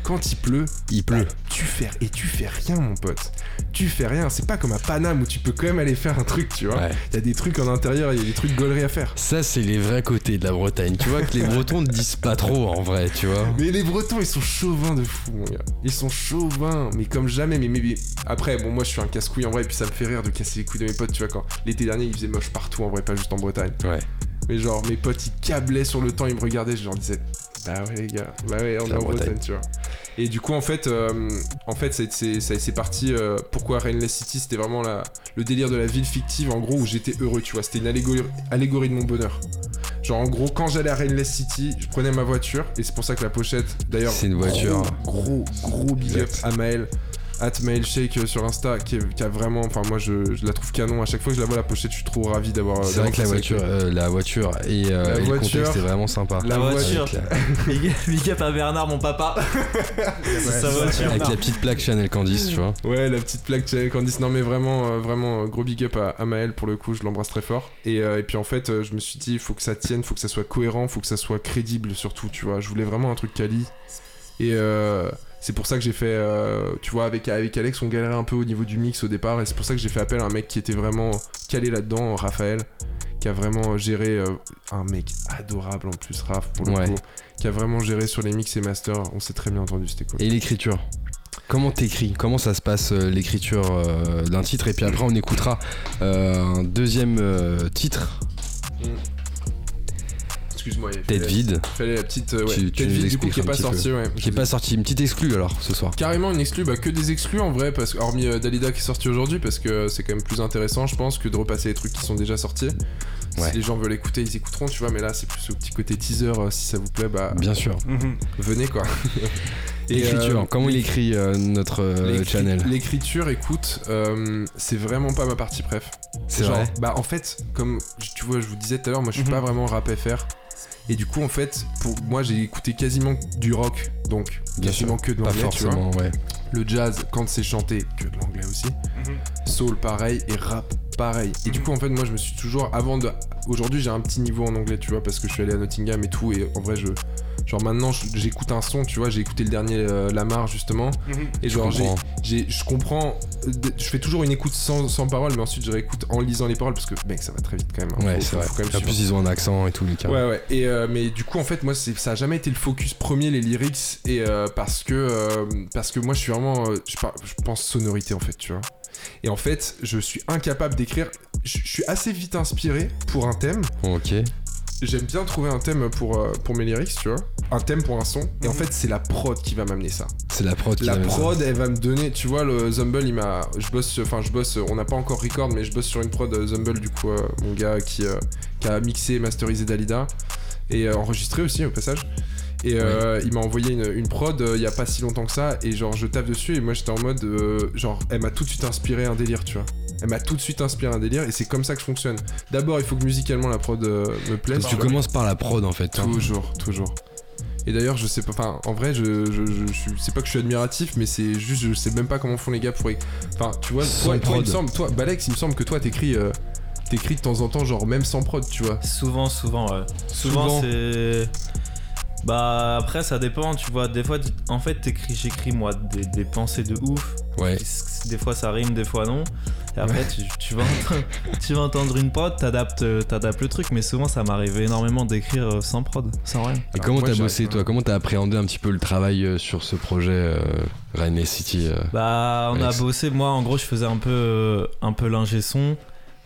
S4: quand il pleut,
S1: Il pleut.
S4: bah, tu fais et tu fais rien, mon pote. Tu fais rien. C'est pas comme à Paname où tu peux quand même aller faire un truc, tu vois.
S1: Ouais.
S4: Il y a des trucs en intérieur, il y a des trucs gauleries à faire.
S1: Ça, c'est les vrais côtés de la Bretagne. Tu vois que les Bretons ne disent pas trop en vrai, tu vois.
S4: Mais les Bretons, ils sont chauvins de fou, mon gars. Ils sont chauvins, mais comme jamais. Mais, mais, mais- après, bon, moi, je suis un casse-couille en vrai, et puis ça me fait rire de casser les couilles de mes potes, tu vois. Quand l'été dernier, il faisait moche partout, en vrai, pas juste en Bretagne.
S1: Ouais.
S4: Mais genre, mes potes, ils câblaient sur le temps, ils me regardaient, je leur disais, bah ouais, les gars, bah ouais, on est en Bretagne, tu vois. Et du coup, en fait, euh, en fait, c'est c'est- ça- c'est parti. euh, pourquoi Rainless City C'était vraiment la, le délire de la ville fictive, en gros, où j'étais heureux, tu vois. C'était une allégorie, allégorie de mon bonheur. Genre, en gros, quand j'allais à Rainless City, je prenais ma voiture, et c'est pour ça que la pochette, d'ailleurs,
S1: C'est une voiture.
S4: Gros, gros, gros big up à Maël. At Maël Shake euh, sur Insta, qui, est- qui a vraiment. Enfin, moi, je, je la trouve canon. À chaque fois que je la vois, la pochette, je suis trop ravi d'avoir.
S1: C'est vrai que la voiture, euh, la voiture et, euh,
S4: La
S1: et le
S4: voiture,
S1: contexte est vraiment sympa.
S4: La
S5: voiture.
S1: La,
S5: Big big up à Bernard, mon papa. C'est sa voiture.
S1: avec la petite plaque Chanel Candice, tu vois.
S4: Ouais, la petite plaque Chanel Candice. Non, mais vraiment, euh, vraiment, gros big up à, à Maël pour le coup, je l'embrasse très fort. Et, euh, et puis en fait, euh, je me suis dit, il faut que ça tienne, faut que ça soit cohérent, faut que ça soit crédible surtout, tu vois. Je voulais vraiment un truc quali. Et euh, c'est pour ça que j'ai fait, euh, tu vois, avec, avec Alex, on galérait un peu au niveau du mix au départ. Et c'est pour ça que j'ai fait appel à un mec qui était vraiment calé là-dedans, Raphaël, qui a vraiment géré, euh, un mec adorable en plus, Raph, pour le
S1: Ouais.
S4: coup, qui a vraiment géré sur les mix et masters. On s'est très bien entendu, c'était cool.
S1: Et l'écriture? Comment t'écris? Comment ça se passe euh, l'écriture euh, d'un titre? Et puis après, on écoutera euh, un deuxième euh, titre,
S4: Excuse-moi, il
S1: Tête
S4: fallait-
S1: vide,
S4: Fallait la petite euh, ouais,
S1: Tu- tu
S4: tête
S1: nous
S4: vide, du coup qui est pas sortie ouais.
S1: qui est pas sorti. Une petite exclue alors ce soir.
S4: carrément une exclue bah que des exclus en vrai parce que hormis euh, Dalida qui est sorti aujourd'hui parce que c'est quand même plus intéressant je pense que de repasser les trucs qui sont déjà sortis
S1: Ouais.
S4: si les gens veulent écouter ils écouteront tu vois mais là c'est plus au petit côté teaser euh, si ça vous plaît bah
S1: Bien sûr.
S2: Mhm.
S4: venez quoi Et,
S1: L'écriture,
S4: euh,
S1: comment il écrit euh, notre euh, channel
S4: l'écriture écoute euh, c'est vraiment pas ma partie préf
S1: C'est
S4: Genre,
S1: vrai
S4: Bah en fait, comme tu vois, je vous disais tout à l'heure, moi je suis
S2: Mhm.
S4: pas vraiment rap FR. Et du coup, en fait, pour moi, j'ai écouté quasiment du rock, donc
S1: Bien
S4: quasiment que de
S1: Pas
S4: l'anglais, tu vois.
S1: ouais.
S4: Le jazz, quand c'est chanté, que de l'anglais aussi.
S2: Mhm.
S4: Soul, pareil, et rap, pareil. Et du coup, en fait, moi, je me suis toujours, avant de, aujourd'hui, j'ai un petit niveau en anglais, tu vois, parce que je suis allé à Nottingham et tout, et en vrai, je, Genre maintenant, j'écoute un son, tu vois, j'ai écouté le dernier euh, Lamar justement, et genre je comprends, je fais toujours une écoute sans, sans parole, mais ensuite je réécoute en lisant les paroles parce que mec, ça va très vite quand même. hein.
S1: Ouais, c'est vrai.
S4: faut quand même
S1: En plus, ils ont un accent et tout, les cas.
S4: Ouais, ouais. Et euh, mais du coup, en fait, moi, c'est- ça a jamais été le focus premier les lyrics et euh, parce que euh, parce que moi, je suis vraiment, euh, je, par- je pense sonorité en fait, tu vois. Et en fait, je suis incapable d'écrire. Je je suis assez vite inspiré pour un thème.
S1: Ok.
S4: J'aime bien trouver un thème pour euh, pour mes lyrics, tu vois. Un thème pour un son. Et en fait, c'est la prod qui va m'amener ça.
S1: C'est la prod qui
S4: La
S1: ça.
S4: prod, elle va me donner, tu vois, le Zumble, il m'a, je bosse, enfin, je bosse, on n'a pas encore record, mais je bosse sur une prod euh, Zumble, du coup, euh, mon gars qui, euh, qui a mixé et masterisé Dalida et euh, enregistré aussi au passage. Et il m'a envoyé une, une prod il y a pas si longtemps que ça, et genre je tape dessus, et moi j'étais en mode, genre, elle m'a tout de suite inspiré un délire, tu vois. Elle m'a tout de suite inspiré un délire, et c'est comme ça que je fonctionne. D'abord, il faut que musicalement la prod euh, me plaise.
S1: Parce que tu
S4: vois.
S1: commences par la prod en fait. hein.
S4: Toujours, toujours. Et d'ailleurs, je sais pas, enfin, en vrai, je, je, je, c'est pas que je suis admiratif, mais c'est juste, je sais même pas comment font les gars pour. Enfin, tu vois, toi, toi, il me semble, toi, Balex, il me semble que toi, t'écris, euh, t'écris de temps en temps, genre même sans prod, tu vois.
S5: Souvent, souvent, ouais. Souvent,
S4: Souvent.
S5: c'est. Bah, après, ça dépend, tu vois. Des fois, en fait, j'écris moi des, des pensées de ouf.
S1: Ouais.
S5: Des fois, ça rime, des fois, non. Et après, tu, tu vas entendre, tu vas entendre une prod, t'adaptes, euh, t'adaptes le truc, mais souvent, ça m'arrive énormément d'écrire euh, sans prod, sans rien.
S1: Et
S4: Ah,
S1: comment
S4: moi,
S1: t'as bossé toi? Comment t'as appréhendé un petit peu le travail euh, sur ce projet euh, Rain City euh?
S5: Bah, on
S1: Alex.
S5: a bossé. Moi, en gros, je faisais un peu, un peu l'ingé son.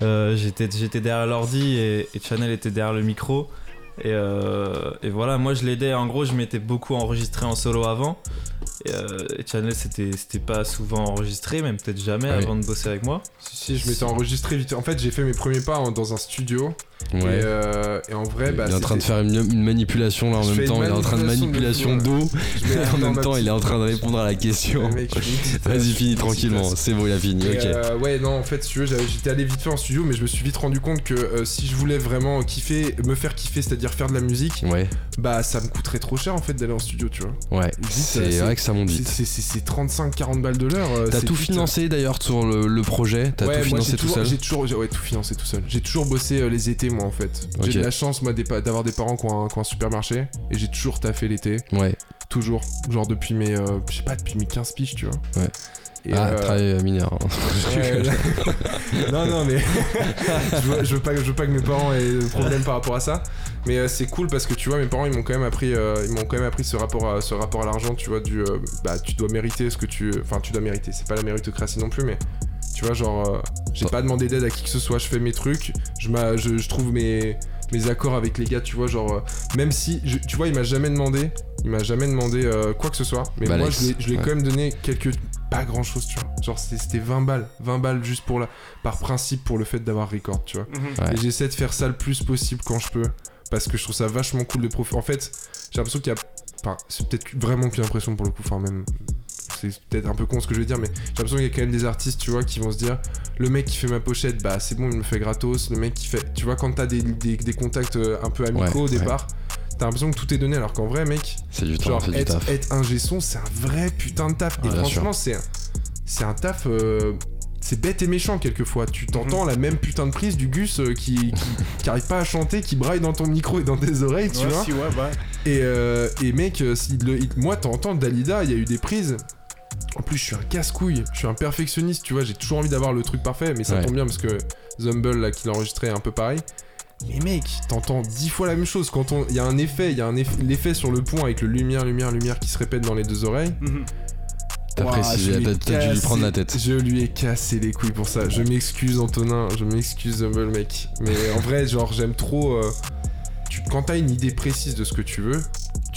S5: Euh, j'étais, j'étais derrière l'ordi et, et Channel était derrière le micro. Et, euh, et voilà, moi je l'aidais. En gros, je m'étais beaucoup enregistré en solo avant. Et, euh, et Channel, c'était, pas souvent enregistré, même peut-être jamais
S1: Ah
S5: avant de bosser avec moi.
S4: Si, si, je m'étais enregistré vite. En fait, j'ai fait mes premiers pas en- dans un studio.
S1: Ouais.
S4: Et, euh, et en vrai, bah.
S1: il est en train de faire une, une manipulation là en
S4: Je
S1: même temps. Il est en train de
S4: manipulation de
S1: d'eau. Et en même temps, il est en train de répondre à la question. Vas-y, finis tranquillement. C'est bon, il a fini.
S4: Et,
S1: Ok.
S4: euh, ouais, non, en fait, j'étais allé vite fait en studio, mais je me suis vite rendu compte que euh, si je voulais vraiment kiffer, me faire kiffer, c'est-à-dire faire de la musique,
S1: Ouais,
S4: bah ça me coûterait trop cher en fait d'aller en studio, tu vois.
S1: ouais. C'est vrai que ça monte vite.
S4: C'est c'est- c'est 35-40 balles de l'heure.
S1: T'as tout financé d'ailleurs sur le, projet? T'as tout financé tout seul?
S4: J'ai toujours, tout financé tout seul. J'ai toujours bossé les étés, moi, en fait. J'ai
S1: Ok.
S4: de la chance, moi, d'avoir des parents qui ont, un, qui ont un supermarché, et j'ai toujours taffé l'été,
S1: Ouais.
S4: toujours. Genre depuis mes, euh, je sais pas, depuis mes 15 piges, tu vois.
S1: Ouais.
S4: Et,
S1: ah,
S4: euh,
S1: travail euh, mineur.
S4: Ouais, non, non, mais je, veux, je veux pas, je veux pas que mes parents aient de problème par rapport à ça. Mais euh, c'est cool parce que tu vois, mes parents ils m'ont quand même appris, euh, ils m'ont quand même appris ce rapport à, ce rapport à l'argent. Tu vois, du, bah, tu dois mériter ce que tu, enfin, tu dois mériter. C'est pas la méritocratie non plus, mais tu vois, genre, euh, j'ai pas demandé d'aide à qui que ce soit. Je fais mes trucs, je, je, je trouve mes mes accords avec les gars, tu vois, genre, euh, même si, je- tu vois, il m'a jamais demandé, il m'a jamais demandé euh, quoi que ce soit, mais
S1: Bah,
S4: moi je lui ai-
S1: ouais.
S4: quand même donné quelques, pas grand chose, tu vois, genre c'était c'était 20 balles, 20 balles juste pour la, par principe pour le fait d'avoir record, tu vois.
S1: Ouais.
S4: Et j'essaie de faire ça le plus possible quand je peux, parce que je trouve ça vachement cool de profiter. En fait, j'ai l'impression qu'il y a, enfin, c'est peut-être vraiment plus l'impression pour le coup, enfin même, c'est peut-être un peu con ce que je vais dire, mais j'ai l'impression qu'il y a quand même des artistes, tu vois, qui vont se dire, le mec qui fait ma pochette, bah c'est bon, il me fait gratos, le mec qui fait, tu vois, quand t'as des, des, des contacts euh, un peu amicaux
S1: Ouais,
S4: au
S1: ouais.
S4: départ. T'as l'impression que tout est donné alors qu'en vrai mec,
S1: C'est du temps, c'est du
S4: être,
S1: taf.
S4: être ingé son c'est un vrai putain de taf. Et
S1: Ouais,
S4: franchement c'est un, c'est un taf euh, c'est bête et méchant quelquefois. Tu t'entends la même putain de prise du Gus euh, qui, qui, qui arrive pas à chanter, qui braille dans ton micro et dans tes oreilles, tu
S2: Ouais,
S4: vois.
S2: si, ouais, bah.
S4: Et, euh, et mec, s'il le- il- moi t'entends Dalida, il y a eu des prises. En plus, je suis un casse-couille, je suis un perfectionniste, tu vois. J'ai toujours envie d'avoir le truc parfait, mais ça
S1: Ouais.
S4: tombe bien parce que Zumble, là, qui l'a enregistré, est un peu pareil. Mais mec, t'entends dix fois la même chose. Quand on- il y a un effet, il y a un eff- l'effet sur le pont avec le lumière, lumière, lumière qui se répète dans les deux oreilles.
S1: T'as
S4: lui ai
S1: t'as dû lui prendre la tête.
S4: Je lui ai cassé les couilles pour ça. Je m'excuse Antonin, je m'excuse Zumble mec. Mais en vrai, genre j'aime trop. euh, tu, quand t'as une idée précise de ce que tu veux,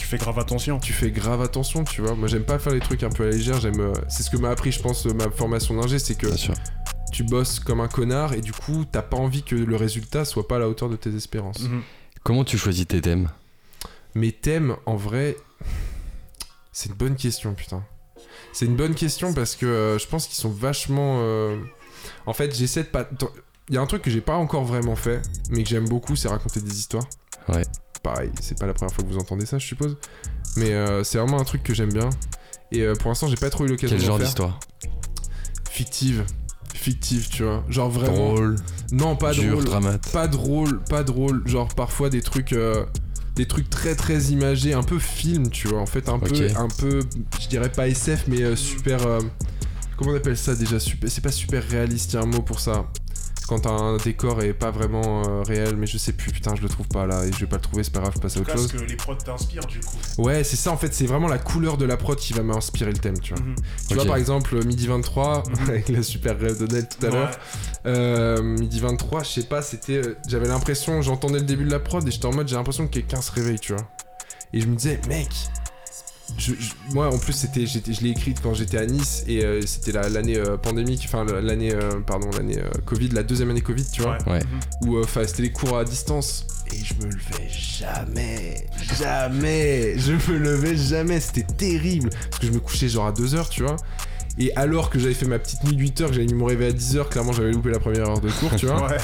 S2: fais grave attention.
S4: tu fais grave attention, tu vois. Moi j'aime pas faire les trucs un peu à la légère. J'aime. euh, c'est ce que m'a appris, je pense, euh, ma formation d'ingé, c'est que
S1: Bien sûr.
S4: tu bosses comme un connard et du coup t'as pas envie que le résultat soit pas à la hauteur de tes espérances.
S2: Mhm.
S1: Comment tu choisis tes thèmes?
S4: Mes thèmes, en vrai, c'est une bonne question, putain. C'est une bonne question parce que euh, je pense qu'ils sont vachement. euh, En fait, j'essaie de pas. Il y a un truc que j'ai pas encore vraiment fait, mais que j'aime beaucoup, c'est raconter des histoires.
S1: Ouais.
S4: Pareil, c'est pas la première fois que vous entendez ça, je suppose. Mais euh, c'est vraiment un truc que j'aime bien. Et euh, pour l'instant, j'ai pas trop eu l'occasion
S1: Quel
S4: d'en
S1: genre
S4: faire.
S1: d'histoire?
S4: Fictive. Fictive, tu vois. Genre vraiment.
S1: Drôle,
S4: Non, pas
S1: dur,
S4: drôle.
S1: dramate.
S4: Pas drôle, pas drôle. Genre parfois des trucs. euh, des trucs très très imagés, un peu film, tu vois. En fait, un peu, un peu, je dirais pas SF, mais super. comment on appelle ça déjà? Super, C'est pas super réaliste, il y a un mot pour ça. Quand un décor est pas vraiment euh, réel, mais je sais plus, putain, je le trouve pas là, et je vais pas le trouver, c'est pas grave, je passe à autre chose.
S2: ce que les prods t'inspirent du coup.
S4: Ouais, c'est ça en fait, c'est vraiment la couleur de la prod qui va m'inspirer le thème, tu vois.
S2: Mhm.
S4: Tu vois, par exemple, Midi 23,
S2: Mhm.
S4: avec la super rêve de Ned tout à l'heure. Euh, midi 23, je sais pas, c'était. euh, J'avais l'impression, j'entendais le début de la prod et j'étais en mode, j'ai l'impression que quelqu'un se réveille, tu vois. Et je me disais, mec. Je- je- moi en plus c'était je l'ai écrite quand j'étais à Nice et euh, c'était la- l'année euh, pandémique enfin l'année euh, pardon l'année euh, Covid la deuxième année Covid tu vois.
S2: Ouais.
S1: Ouais.
S4: Où euh, enfin c'était les cours à distance. Et je me levais jamais jamais. Je me levais jamais c'était terrible. Parce que je me couchais genre à 2h tu vois et alors que j'avais fait ma petite nuit de 8h que j'avais mis mon réveil à 10h clairement j'avais loupé la première heure de cours tu vois
S2: Ouais.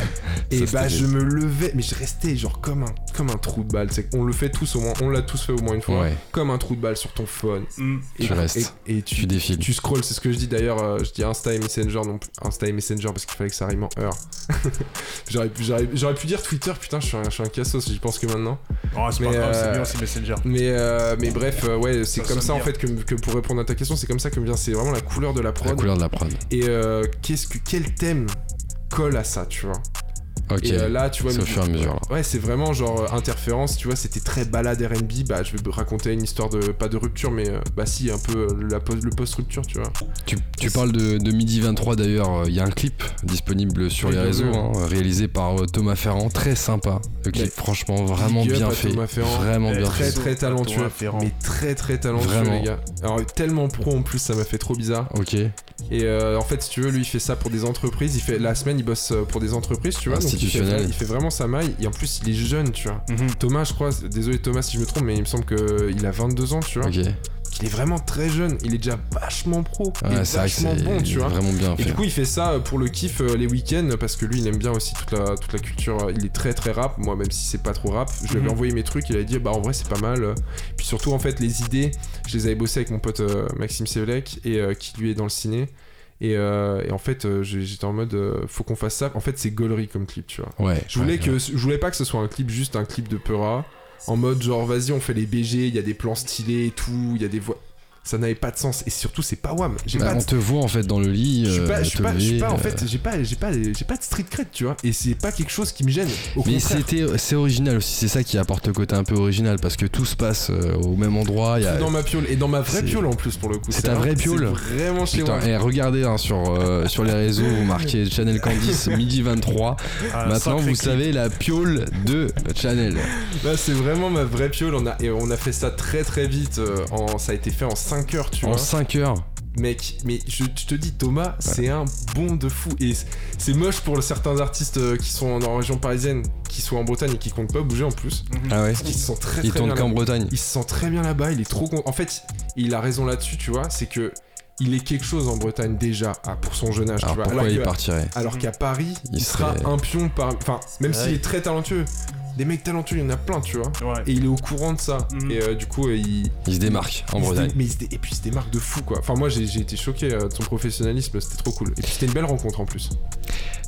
S4: et
S1: Ça,
S4: bah je me levais mais je restais genre comme un comme un trou de balle c'est on le fait tous au moins on l'a tous fait au moins une fois
S1: Ouais.
S4: comme un trou de balle sur ton phone
S2: Mhm.
S4: et
S1: Tu restes.
S4: et, et
S1: Tu
S4: tu
S1: défiles.
S4: tu scrolls, c'est ce que je dis d'ailleurs, euh, je dis Insta et Messenger, non plus Insta et Messenger parce qu'il fallait que ça rime en heure. j'aurais, pu, j'aurais, j'aurais pu dire Twitter, putain, je suis un, je suis un cassos, j'y pense que maintenant.
S2: Oh, c'est
S4: Mais,
S2: pas grave,
S4: euh,
S2: c'est bien aussi Messenger.
S4: Mais, euh, mais bref, euh, ouais, c'est
S2: Ça
S4: comme ça en fait que, que pour répondre à ta question, c'est comme ça que me vient, c'est vraiment la couleur de la
S1: La
S4: prod.
S1: couleur de la prod.
S4: Et euh, qu'est-ce que, quel thème colle à ça, tu vois?
S1: Ok.
S4: Et euh, là, tu vois,
S1: C'est au fur et à mesure, là.
S4: Ouais, c'est vraiment genre euh, interférence, tu vois, c'était très balade RB. Bah, je vais raconter une histoire de, pas de rupture, mais euh, bah, si, un peu euh, la post, le post-rupture, tu vois.
S1: Tu, tu parles de, de Midi 23 d'ailleurs, il y a un clip disponible sur
S4: Oui,
S1: les réseaux, hein, réalisé par euh, Thomas Ferrand, très sympa. Le clip,
S4: Ouais.
S1: franchement, vraiment
S4: Big
S1: bien fait.
S4: Thomas Ferrand.
S1: Vraiment bien
S4: très
S1: fait.
S4: très talentueux,
S2: Thomas Ferrand.
S4: mais très très talentueux
S1: Vraiment.
S4: les gars. Alors tellement pro en plus, ça m'a fait trop bizarre.
S1: Ok.
S4: Et euh, en fait, si tu veux, lui il fait ça pour des entreprises. Il fait la semaine, il bosse pour des entreprises, tu vois. donc il fait il vraiment sa maille. Et en plus, il est jeune, tu vois.
S2: Mhm.
S4: Thomas, je crois, désolé Thomas si je me trompe, mais il me semble qu'il a 22 ans, tu vois.
S1: Ok.
S4: Il est vraiment très jeune. Il est déjà vachement pro. il
S1: Ouais,
S4: est vachement bon, tu vois.
S1: vraiment bien
S4: Et
S1: fait.
S4: du coup, il fait ça pour le kiff euh, les week-ends parce que lui, il aime bien aussi toute la, toute la culture. euh, Il est très très rap. Moi, même si c'est pas trop rap, je lui avais
S2: Mhm.
S4: envoyé mes trucs. Il avait dit, bah en vrai, c'est pas mal. euh. Puis surtout, en fait, les idées, je les avais bossées avec mon pote euh, Maxime Sevelec et euh, qui lui est dans le ciné. Et, euh, et en fait, euh, j'étais en mode, euh, faut qu'on fasse ça. En fait, c'est gaulerie comme clip, tu vois.
S1: Ouais.
S4: Je voulais
S1: ouais,
S4: que, je voulais pas que ce soit un clip juste un clip de Peura. En mode genre, vas-y, on fait les BG, il y a des plans stylés et tout, il y a des voix. Ça n'avait pas de sens. Et surtout, c'est pas Wham. J'ai
S1: Bah,
S4: pas
S1: on
S4: de
S1: te voit en fait dans le lit.
S4: je suis
S1: euh,
S4: pas, je suis
S1: te
S4: pas, je suis
S1: lever,
S4: pas- en
S1: euh,
S4: fait, j'ai pas, j'ai pas, j'ai pas de street cred, tu vois. Et c'est pas quelque chose qui me gêne. Au
S1: Mais c'était, c'est original aussi, c'est ça qui apporte le côté un peu original parce que tout se passe euh, au même endroit. Y a...
S4: dans ma piole et dans ma vraie piole en plus pour le coup.
S1: C'est ta vraie piole
S4: vraiment chez
S1: Putain, et regardez hein, sur, euh, sur les réseaux, vous marquez Channel Candice midi 23.
S2: Ah,
S1: Maintenant, vous
S2: clip.
S1: savez la piole de Channel.
S4: Là, c'est vraiment ma vraie piole. On a, et on a fait ça très très vite. en, ça a été fait en 5 heures, tu
S1: En
S4: vois.
S1: 5 heures.
S4: Mec, mais je, je te dis, Thomas, c'est un bon de fou. Et c'est moche pour certains artistes euh, qui sont en, en région parisienne, qui sont en Bretagne et qui comptent pas bouger en plus.
S2: Mhm.
S1: Ah ouais
S4: Parce qu'ils se sentent très
S1: Il
S4: très
S1: tourne
S4: bien
S1: qu'en
S4: là-
S1: Bretagne.
S4: Il se sent très bien là-bas, il est trop En fait, il a raison là-dessus, tu vois, c'est que il est quelque chose en Bretagne déjà ah, pour son jeune âge,
S1: Alors
S4: tu vois.
S1: pourquoi
S4: alors
S1: il
S4: que-
S1: partirait?
S4: alors qu'à Paris,
S1: Il
S4: il, sera
S1: serait-
S4: un pion par. Enfin, même s'il
S5: Ouais.
S4: est très talentueux, des mecs talentueux, il y en a plein, tu vois.
S2: Ouais.
S4: Et il est au courant de ça.
S2: Mhm.
S4: Et euh, du coup, euh, il.
S1: Il se démarque en
S4: dé-
S1: Bretagne.
S4: mais il se dé- et puis il se démarque de fou, quoi. Enfin, moi, j'ai j'ai été choqué euh, de son professionnalisme, c'était trop cool. Et puis c'était une belle rencontre en plus.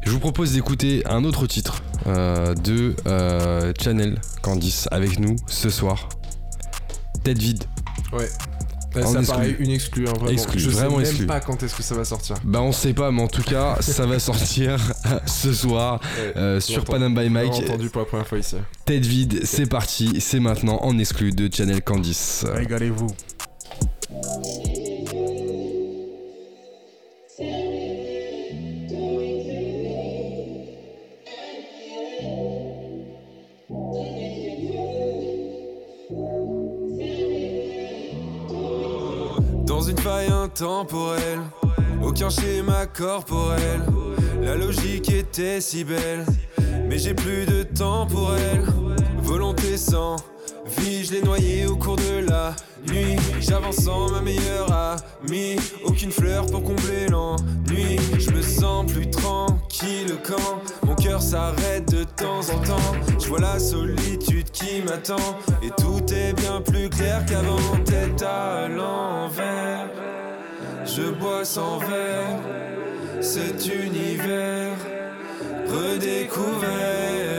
S1: Je vous propose d'écouter un autre titre euh, de euh, Channel Candice avec nous ce soir. Tête vide.
S4: Ouais.
S1: En
S4: ça
S1: exclu.
S4: paraît une exclue, hein, vraiment.
S1: Exclu,
S4: Je
S1: vraiment
S4: sais même
S1: exclu.
S4: pas quand est-ce que ça va sortir.
S1: Bah on sait pas, mais en tout cas, ça va sortir ce soir
S4: Ouais.
S1: euh, sur Panam by Mike.
S4: entendu pour la première fois ici.
S1: Tête vide, c'est parti, c'est maintenant en exclu de Channel Candice.
S2: Régalez-vous.
S3: Une faille intemporelle, aucun schéma corporel. La logique était si belle, mais j'ai plus de temps pour elle. Volonté sans vie, je l'ai noyée au cours de la nuit? J'avance sans ma meilleure amie, aucune fleur pour combler l'ennui. Je me sens plus tranquille quand mon cœur s'arrête de temps en temps. Je vois la solitude qui m'attend et tout est bien plus clair qu'avant. Tête à l'envers, je bois sans verre cet univers redécouvert.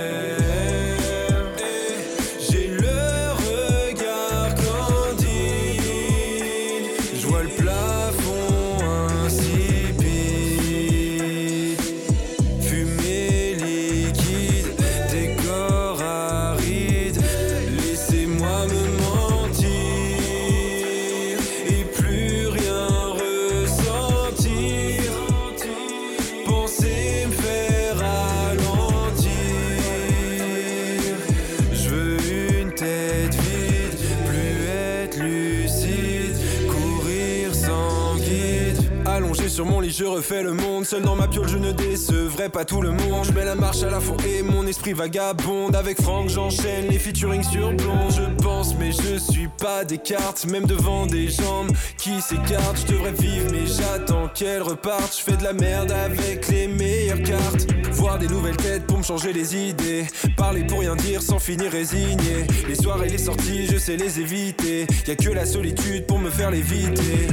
S3: Refais le monde. Seul dans ma piole, je ne décevrai pas tout le monde. Je mets la marche à la fond et mon esprit vagabonde. Avec Franck, j'enchaîne les featuring sur blond. Je pense, mais je suis pas des cartes. Même devant des jambes qui s'écartent. Je devrais vivre, mais j'attends qu'elles repartent. Je fais de la merde avec les meilleures cartes. Voir des nouvelles têtes pour me changer les idées. Parler pour rien dire sans finir résigné. Les soirées, les sorties, je sais les éviter. Y a que la solitude pour me faire l'éviter.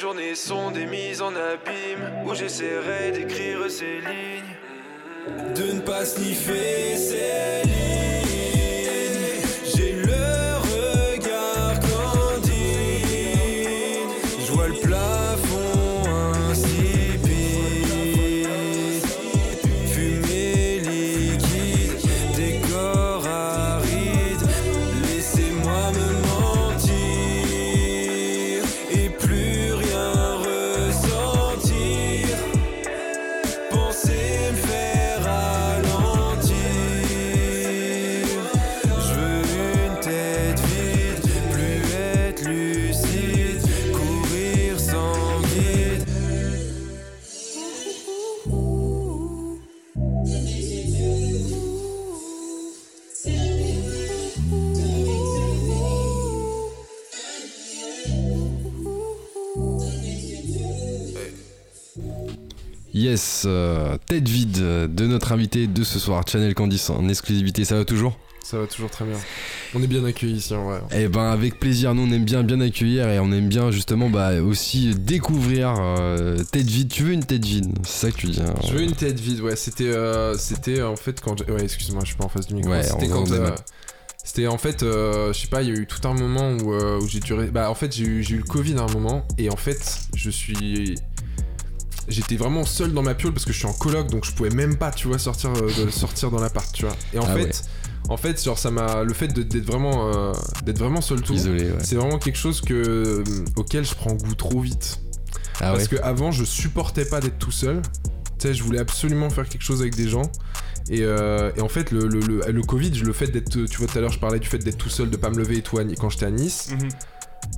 S3: Journées sont des mises en abîme. Où j'essaierai d'écrire ces lignes. De ne pas sniffer ces lignes.
S1: Yes, euh, tête vide euh, de notre invité de ce soir, Channel Candice en exclusivité, ça va toujours
S4: Ça va toujours très bien. On est bien accueillis ici en vrai.
S1: Eh ben avec plaisir, nous on aime bien bien accueillir et on aime bien justement bah, aussi découvrir euh, tête vide. Tu veux une tête vide? C'est ça que tu dis hein
S4: Je veux une tête vide, ouais. C'était, euh, c'était en fait quand. j'ai- Ouais, excuse-moi, je suis pas en face du micro.
S1: Ouais,
S4: c'était quand. euh, c'était en fait, euh, je sais pas, il y a eu tout un moment où, euh, où j'ai duré. Bah, en fait, j'ai eu, j'ai eu le Covid à un moment et en fait, je suis. J'étais vraiment seul dans ma piole parce que je suis en coloc donc je pouvais même pas, tu vois, sortir, euh, de, sortir dans l'appart, tu vois. Et en
S1: Ah
S4: fait,
S1: ouais.
S4: en fait, genre, ça m'a. Le fait de- d'être vraiment, euh, d'être vraiment seul tout.
S1: Ouais.
S4: C'est vraiment quelque chose que, euh, auquel je prends goût trop vite.
S1: Ah ouais
S4: Parce que avant, je supportais pas d'être tout seul. Tu sais, je voulais absolument faire quelque chose avec des gens. Et, euh, et en fait, le, le, le, le Covid, le fait d'être. Tu vois, tout à l'heure, je parlais du fait d'être tout seul, de pas me lever et tout quand j'étais à Nice.
S2: Mhm.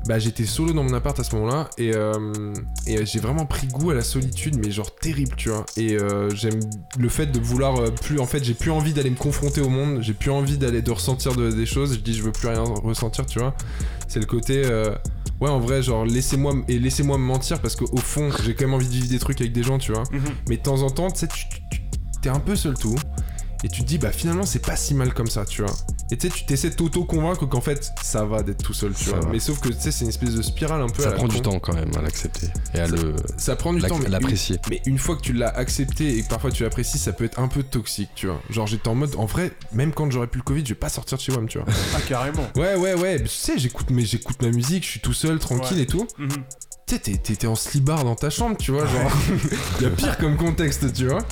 S4: Bah, j'étais solo dans mon appart à ce moment-là. Et, euh, et j'ai vraiment pris goût à la solitude, mais genre terrible, tu vois. Et euh, j'aime le fait de vouloir euh, plus. En fait, j'ai plus envie d'aller me confronter au monde. J'ai plus envie d'aller de ressentir de- des choses. Je dis, je veux plus rien ressentir, tu vois. C'est le côté. euh, Ouais, en vrai, genre, laissez-moi et laissez-moi me mentir parce qu'au fond, j'ai quand même envie de vivre des trucs avec des gens, tu vois.
S2: Mhm.
S4: Mais de temps en temps, tu sais, t'es un peu seul tout. Et tu te dis, bah finalement, c'est pas si mal comme ça, tu vois. Et tu sais, tu t'essaies de t'auto-convaincre qu'en fait, ça va d'être tout seul, tu
S1: Ça
S4: vois.
S1: va.
S4: Mais sauf que, tu sais, c'est une espèce de spirale un peu à
S1: Ça
S4: la
S1: prend du
S4: con.
S1: temps quand même à l'accepter et à
S4: Ça-
S1: le
S4: Ça prend du temps, mais
S1: l'apprécier.
S4: mais une fois que tu l'as accepté et que parfois tu l'apprécies, ça peut être un peu toxique, tu vois. Genre, j'étais en mode, en vrai, même quand j'aurais plus le Covid, je vais pas sortir de chez moi, tu vois.
S2: Ah, carrément.
S4: ouais, ouais, ouais. Tu sais, j'écoute, mais j'écoute ma musique, je suis tout seul, tranquille
S2: Ouais.
S4: et tout.
S2: Mhm.
S4: T'es en slibard dans ta chambre, tu vois, genre. Il y a pire comme contexte, tu vois.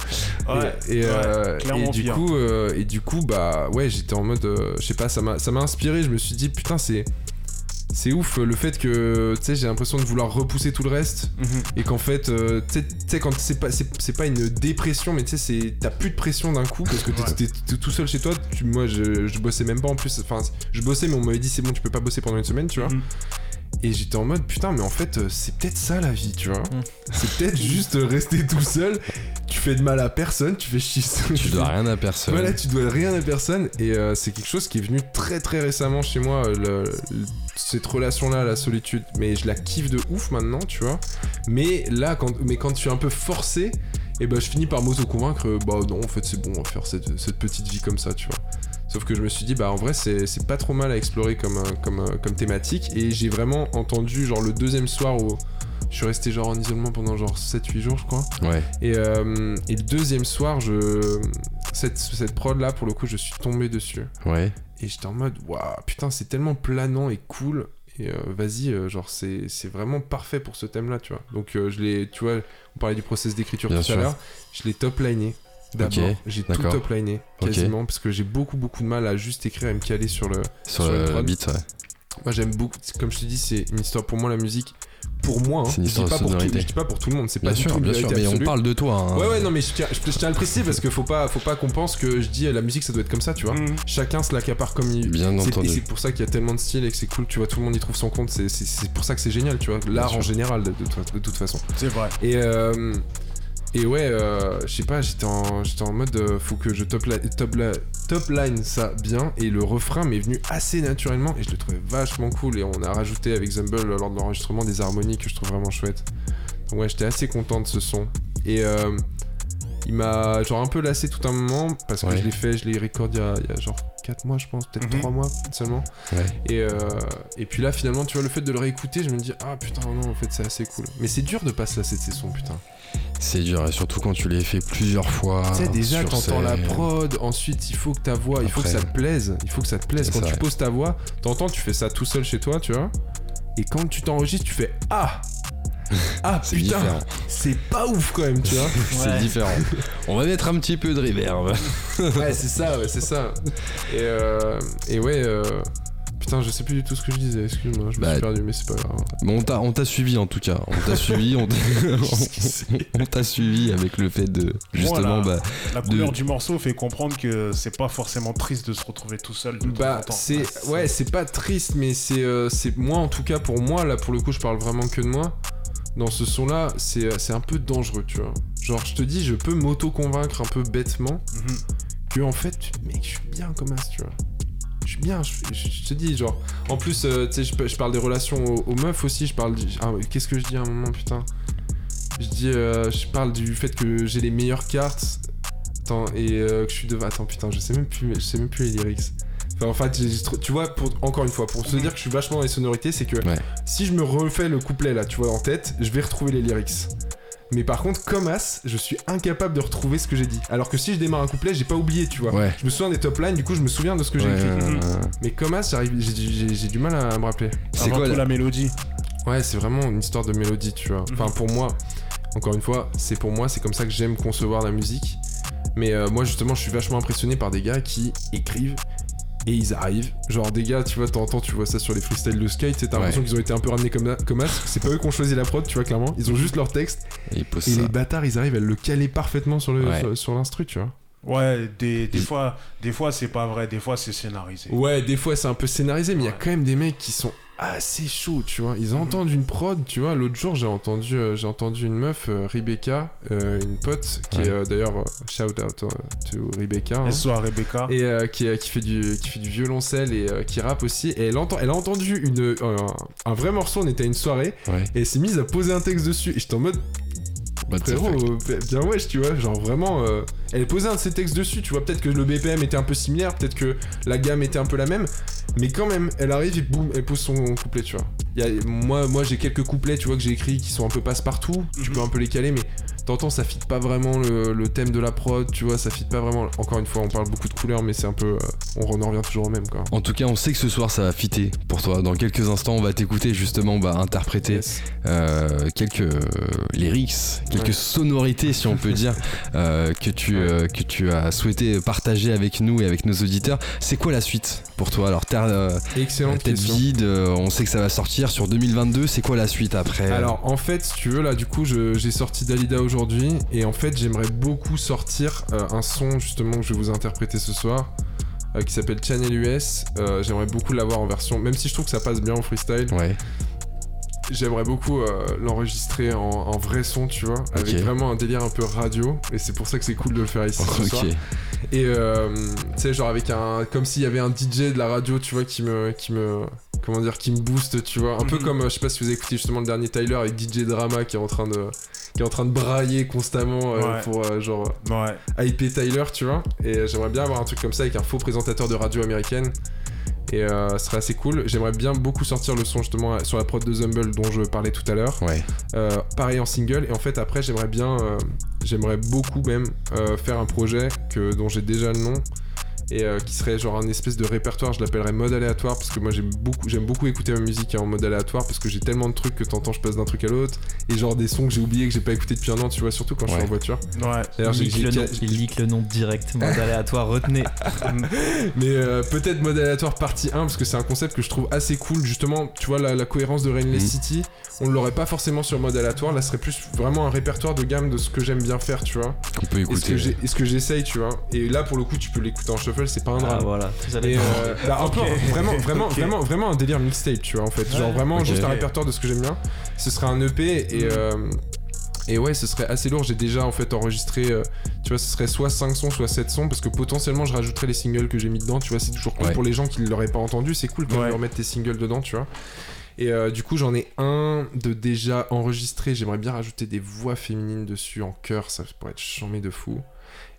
S2: Ouais.
S4: Et, euh, et du
S2: pire.
S4: coup, euh, et du coup, bah ouais, j'étais en mode, euh, je sais pas, ça m'a, inspiré. Je me suis dit, putain, c'est, c'est ouf le fait que, tu sais, j'ai l'impression de vouloir repousser tout le reste
S2: Mhm.
S4: et qu'en fait, euh, tu sais- quand c'est pas, c'est, pas une dépression, mais tu sais, c'est, t'as plus de pression d'un coup parce que t'es,
S2: Ouais.
S4: t'es- t'es tout seul chez toi. Tu, moi, je, je bossais même pas en plus. Enfin, je bossais, mais on m'avait dit c'est bon, tu peux pas bosser pendant une semaine, tu vois.
S2: Mhm.
S4: Et j'étais en mode putain, mais en fait, euh, c'est peut-être ça la vie, tu vois.
S5: Mm.
S4: C'est peut-être juste rester tout seul. Tu fais de mal à personne, tu fais chier.
S1: Tu dois rien à personne.
S4: Voilà, tu dois rien à personne. Et euh, c'est quelque chose qui est venu très très récemment chez moi, euh, le- le- cette relation-là, la solitude. Mais je la kiffe de ouf maintenant, tu vois. Mais là, quand, mais quand tu es un peu forcé, et ben je finis par m'auto-convaincre, bah non, en fait c'est bon, on va faire cette, cette petite vie comme ça, tu vois. Sauf que je me suis dit, bah en vrai, c'est c'est pas trop mal à explorer comme, euh, comme, euh, comme thématique. Et j'ai vraiment entendu, genre le deuxième soir où je suis resté genre en isolement pendant genre 7-8 jours, je crois.
S1: Ouais.
S4: Et, euh, et le deuxième soir, je cette, cette prod là, pour le coup, je suis tombé dessus.
S1: Ouais.
S4: Et j'étais en mode, waouh, putain, c'est tellement planant et cool. Et euh, vas-y, euh, genre, c'est c'est vraiment parfait pour ce thème là, tu vois. Donc, je l'ai, tu vois, on parlait du process d'écriture tout à l'heure. Je l'ai top-liné. D'abord, j'ai tout top-liné quasiment parce que j'ai beaucoup beaucoup de mal à juste écrire et me caler sur le,
S1: Sur,
S4: Sur
S1: le- la beat, ouais.
S4: moi j'aime beaucoup, comme je te dis, c'est une histoire pour moi la musique. pour moi, hein,
S1: C'est une
S4: je,
S1: histoire
S4: dis
S1: de
S4: pas pour tout, je dis pas pour tout le monde, c'est pas du
S1: sûr,
S4: tout une
S1: bien sûr, mais on parle de toi. hein.
S4: Ouais, ouais, non, mais je tiens, je, je tiens à le préciser parce qu'il faut pas, faut pas qu'on pense que je dis euh, la musique ça doit être comme ça, tu vois.
S2: Mhm.
S4: Chacun se l'accapare comme il.
S1: Bien
S4: c'est- Et
S1: entendu.
S4: c'est pour ça qu'il y a tellement de styles et que c'est cool, tu vois, tout le monde y trouve son compte, c'est- pour ça que c'est génial, tu vois, l'art en général de, de toute- de toute façon.
S2: C'est vrai.
S4: Et, euh, et ouais, euh, je sais pas, j'étais en, j'étais en mode euh, faut que je top, la- top, la- top line ça bien. Et le refrain m'est venu assez naturellement et je le trouvais vachement cool. Et on a rajouté avec Zumble lors de l'enregistrement des harmonies que je trouve vraiment chouette. Donc ouais, j'étais assez content de ce son. Et euh, il m'a genre un peu lassé tout un moment parce que
S1: Ouais.
S4: je l'ai fait, je l'ai record il y, a, il y a genre 4 mois, je pense, peut-être
S2: Mhm.
S4: 3 mois seulement.
S1: Ouais.
S4: Et, euh, et puis là, finalement, tu vois, le fait de le réécouter, je me dis, ah putain, non, en fait, c'est assez cool. Mais c'est dur de pas se lasser de ces sons, putain.
S1: C'est dur, et surtout quand tu les fais plusieurs fois.
S4: tu sais, déjà, t'entends la
S1: scène.
S4: prod, ensuite, il faut que ta voix, il faut que ça te plaise. Il faut que ça te plaise. Quand
S1: ça,
S4: tu
S1: ouais.
S4: poses ta voix, t'entends, tu fais ça tout seul chez toi, tu vois. Et quand tu t'enregistres, tu fais, ah Ah
S1: C'est
S4: putain,
S1: différent.
S4: c'est pas ouf quand même, tu vois.
S1: C'est
S5: Ouais.
S1: différent. On va mettre un petit peu de reverb.
S4: ouais, c'est ça, ouais, c'est ça. Et, euh, et ouais, euh, putain, je sais plus du tout ce que je disais, excuse-moi, je me
S1: Bah,
S4: suis perdu, mais c'est pas grave.
S1: Bon, on t'a, on t'a suivi en tout cas. On t'a suivi, on t'a, on t'a suivi avec le fait de justement
S2: Voilà.
S1: bah,
S2: La
S1: De-
S2: couleur du morceau fait comprendre que c'est pas forcément triste de se retrouver tout seul. de
S4: Bah, c'est ouais, c'est pas triste, mais c'est euh, c'est moi en tout cas pour moi là pour le coup, je parle vraiment que de moi. Dans ce son-là, c'est euh, c'est un peu dangereux, tu vois. Genre, je te dis, je peux m'auto-convaincre un peu bêtement
S2: Mhm.
S4: que en fait, mec, je suis bien comme as, tu vois. Je suis bien, je, je- je te dis, genre. En plus, euh, tu sais, je, je parle des relations aux, aux meufs aussi. Je parle. du- ah, Qu'est-ce que je dis à un moment, putain? Je dis, euh, je parle du fait que j'ai les meilleures cartes. Attends, et euh, que je suis devant. Attends, putain, je sais même plus, je sais même plus les lyrics. Enfin, en fait, tu vois, pour, encore une fois, pour se dire que je suis vachement dans les sonorités, c'est que
S1: Ouais.
S4: si je me refais le couplet là, tu vois, en tête, je vais retrouver les lyrics. Mais par contre, comme As, je suis incapable de retrouver ce que j'ai dit. Alors que si je démarre un couplet, j'ai pas oublié, tu vois.
S1: ouais.
S4: Je me souviens des top lines, du coup, je me souviens de ce que j'ai
S1: Ouais,
S4: écrit. Mais comme As, j'arrive- j'ai- du mal à me rappeler.
S1: c'est quoi la
S2: mélodie
S4: Ouais, c'est vraiment une histoire de mélodie, tu vois. Enfin,
S2: Mhm.
S4: pour moi, encore une fois, c'est pour moi, c'est comme ça que j'aime concevoir la musique. Mais euh, moi, justement, je suis vachement impressionné par des gars qui écrivent et ils arrivent. Genre, des gars, tu vois, t'entends, tu vois ça sur les freestyles de skate, t'as l'impression
S1: Ouais.
S4: qu'ils ont été un peu ramenés comme, comme As. C'est pas eux qui ont choisi la prod, tu vois, clairement. Ils ont juste leur texte
S1: Et
S4: et les bâtards, ils arrivent à le caler parfaitement sur le
S1: Ouais.
S4: sur, sur l'instru, tu vois.
S2: Ouais, des, des fois, des fois c'est pas vrai, des fois c'est scénarisé.
S4: Ouais, des fois c'est un peu scénarisé, mais il y a quand même des mecs qui sont assez chauds, tu vois. Ils
S2: Mhm.
S4: entendent une prod, tu vois. L'autre jour, j'ai entendu, euh, j'ai entendu une meuf, euh, Rebecca, euh, une pote, qui
S1: Ouais.
S4: est d'ailleurs shout out euh, to Rebecca. hein,
S2: soit Rebecca.
S4: et qui, qui fait du qui fait du violoncelle et qui rappe aussi et elle entend elle a entendu une un vrai morceau on était à une soirée
S1: Ouais.
S4: et elle s'est mise à poser un texte dessus et j'étais en mode frérot bien wesh tu vois genre vraiment elle posait un de ses textes dessus tu vois peut-être que le BPM était un peu similaire peut-être que la gamme était un peu la même mais quand même elle arrive et boum elle pose son couplet tu vois Il y a- moi moi j'ai quelques couplets tu vois que j'ai écrits qui sont un peu passe-partout tu
S2: Mhm.
S4: peux un peu les caler mais t'entends ça fit pas vraiment le, le thème de la prod tu vois ça fit pas vraiment encore une fois on parle beaucoup de couleurs mais c'est un peu euh, on en revient toujours au même quoi
S1: En tout cas, on sait que ce soir ça va fitter pour toi. Dans quelques instants, on va t'écouter justement bah, interpréter
S4: Yes.
S1: euh, quelques lyrics, quelques
S4: Ouais.
S1: sonorités, si on peut dire, euh, que, tu. Euh, que tu as souhaité partager avec nous et avec nos auditeurs. C'est quoi la suite pour toi Alors, Terre, euh,
S4: excellente
S1: tête
S4: question
S1: vide, euh, on sait que ça va sortir sur 2022. C'est quoi la suite après
S4: Alors en fait, si tu veux, là du coup, je- j'ai sorti Dalida aujourd'hui et en fait, j'aimerais beaucoup sortir euh, un son justement que je vais vous interpréter ce soir euh, qui s'appelle Channel US. Euh, j'aimerais beaucoup l'avoir en version, même si je trouve que ça passe bien au freestyle,
S1: Ouais,
S4: j'aimerais beaucoup euh, l'enregistrer en, en vrai son, tu vois, avec vraiment un délire un peu radio et c'est pour ça que c'est cool de le faire ici ce soir.
S1: ok.
S4: Et euh, tu sais, genre avec un. Comme s'il y avait un DJ de la radio, tu vois, qui me. Qui me comment dire, qui me booste, tu vois. Un peu
S2: Mhm.
S4: comme, euh, je sais pas si vous avez écouté justement le dernier Tyler avec DJ Drama qui est en train de. Qui est en train de brailler constamment euh,
S2: Ouais.
S4: pour euh, genre
S2: Ouais.
S4: hyper Tyler, tu vois. Et j'aimerais bien avoir un truc comme ça avec un faux présentateur de radio américaine. Et euh, ce serait assez cool. J'aimerais bien beaucoup sortir le son justement sur la prod de Zumble dont je parlais tout à l'heure.
S1: Ouais,
S4: Euh, pareil en single et en fait après j'aimerais bien euh, j'aimerais beaucoup même faire un projet que dont j'ai déjà le nom et euh, qui serait genre un espèce de répertoire, je l'appellerais mode aléatoire parce que moi j'aime beaucoup, j'aime beaucoup écouter ma musique en mode aléatoire parce que j'ai tellement de trucs que t'entends, je passe d'un truc à l'autre et genre des sons que j'ai oublié que j'ai pas écouté depuis un an, tu vois, surtout quand je suis en voiture.
S2: Ouais.
S4: D'ailleurs, j'ai-
S5: Il leak
S4: j'ai-
S5: le nom-
S4: j'ai-
S5: il leak le nom direct, mode aléatoire, retenez.
S4: Mais euh, peut-être mode aléatoire partie 1 parce que c'est un concept que je trouve assez cool justement tu vois la, la cohérence de Rainless
S1: Mhm.
S4: City on l'aurait pas forcément sur mode aléatoire là ce serait plus vraiment un répertoire de gamme de ce que j'aime bien faire tu vois
S1: Qu'on peut
S4: et ce que
S1: écouter.
S4: j'ai- et ce que j'essaye tu vois et là pour le coup tu peux l'écouter en shuffle c'est pas un
S5: Ah,
S4: drame
S5: voilà, allez
S4: Et euh, bah, un vraiment, vraiment, vraiment, vraiment un délire mixtape, tu vois, en fait. Genre vraiment juste un répertoire de ce que j'aime bien. Ce serait un EP et. euh, et ouais, ce serait assez lourd. J'ai déjà en fait enregistré, euh, tu vois, ce serait soit 5 sons, soit 7 sons, parce que potentiellement je rajouterais les singles que j'ai mis dedans. Tu vois, c'est toujours cool
S1: Ouais.
S4: pour les gens qui ne l'auraient pas entendu. C'est cool quand
S2: Ouais.
S4: ils remettent tes singles dedans, tu vois. Et euh, du coup, j'en ai un de déjà enregistré. J'aimerais bien rajouter des voix féminines dessus en chœur, ça pourrait être chambé de fou.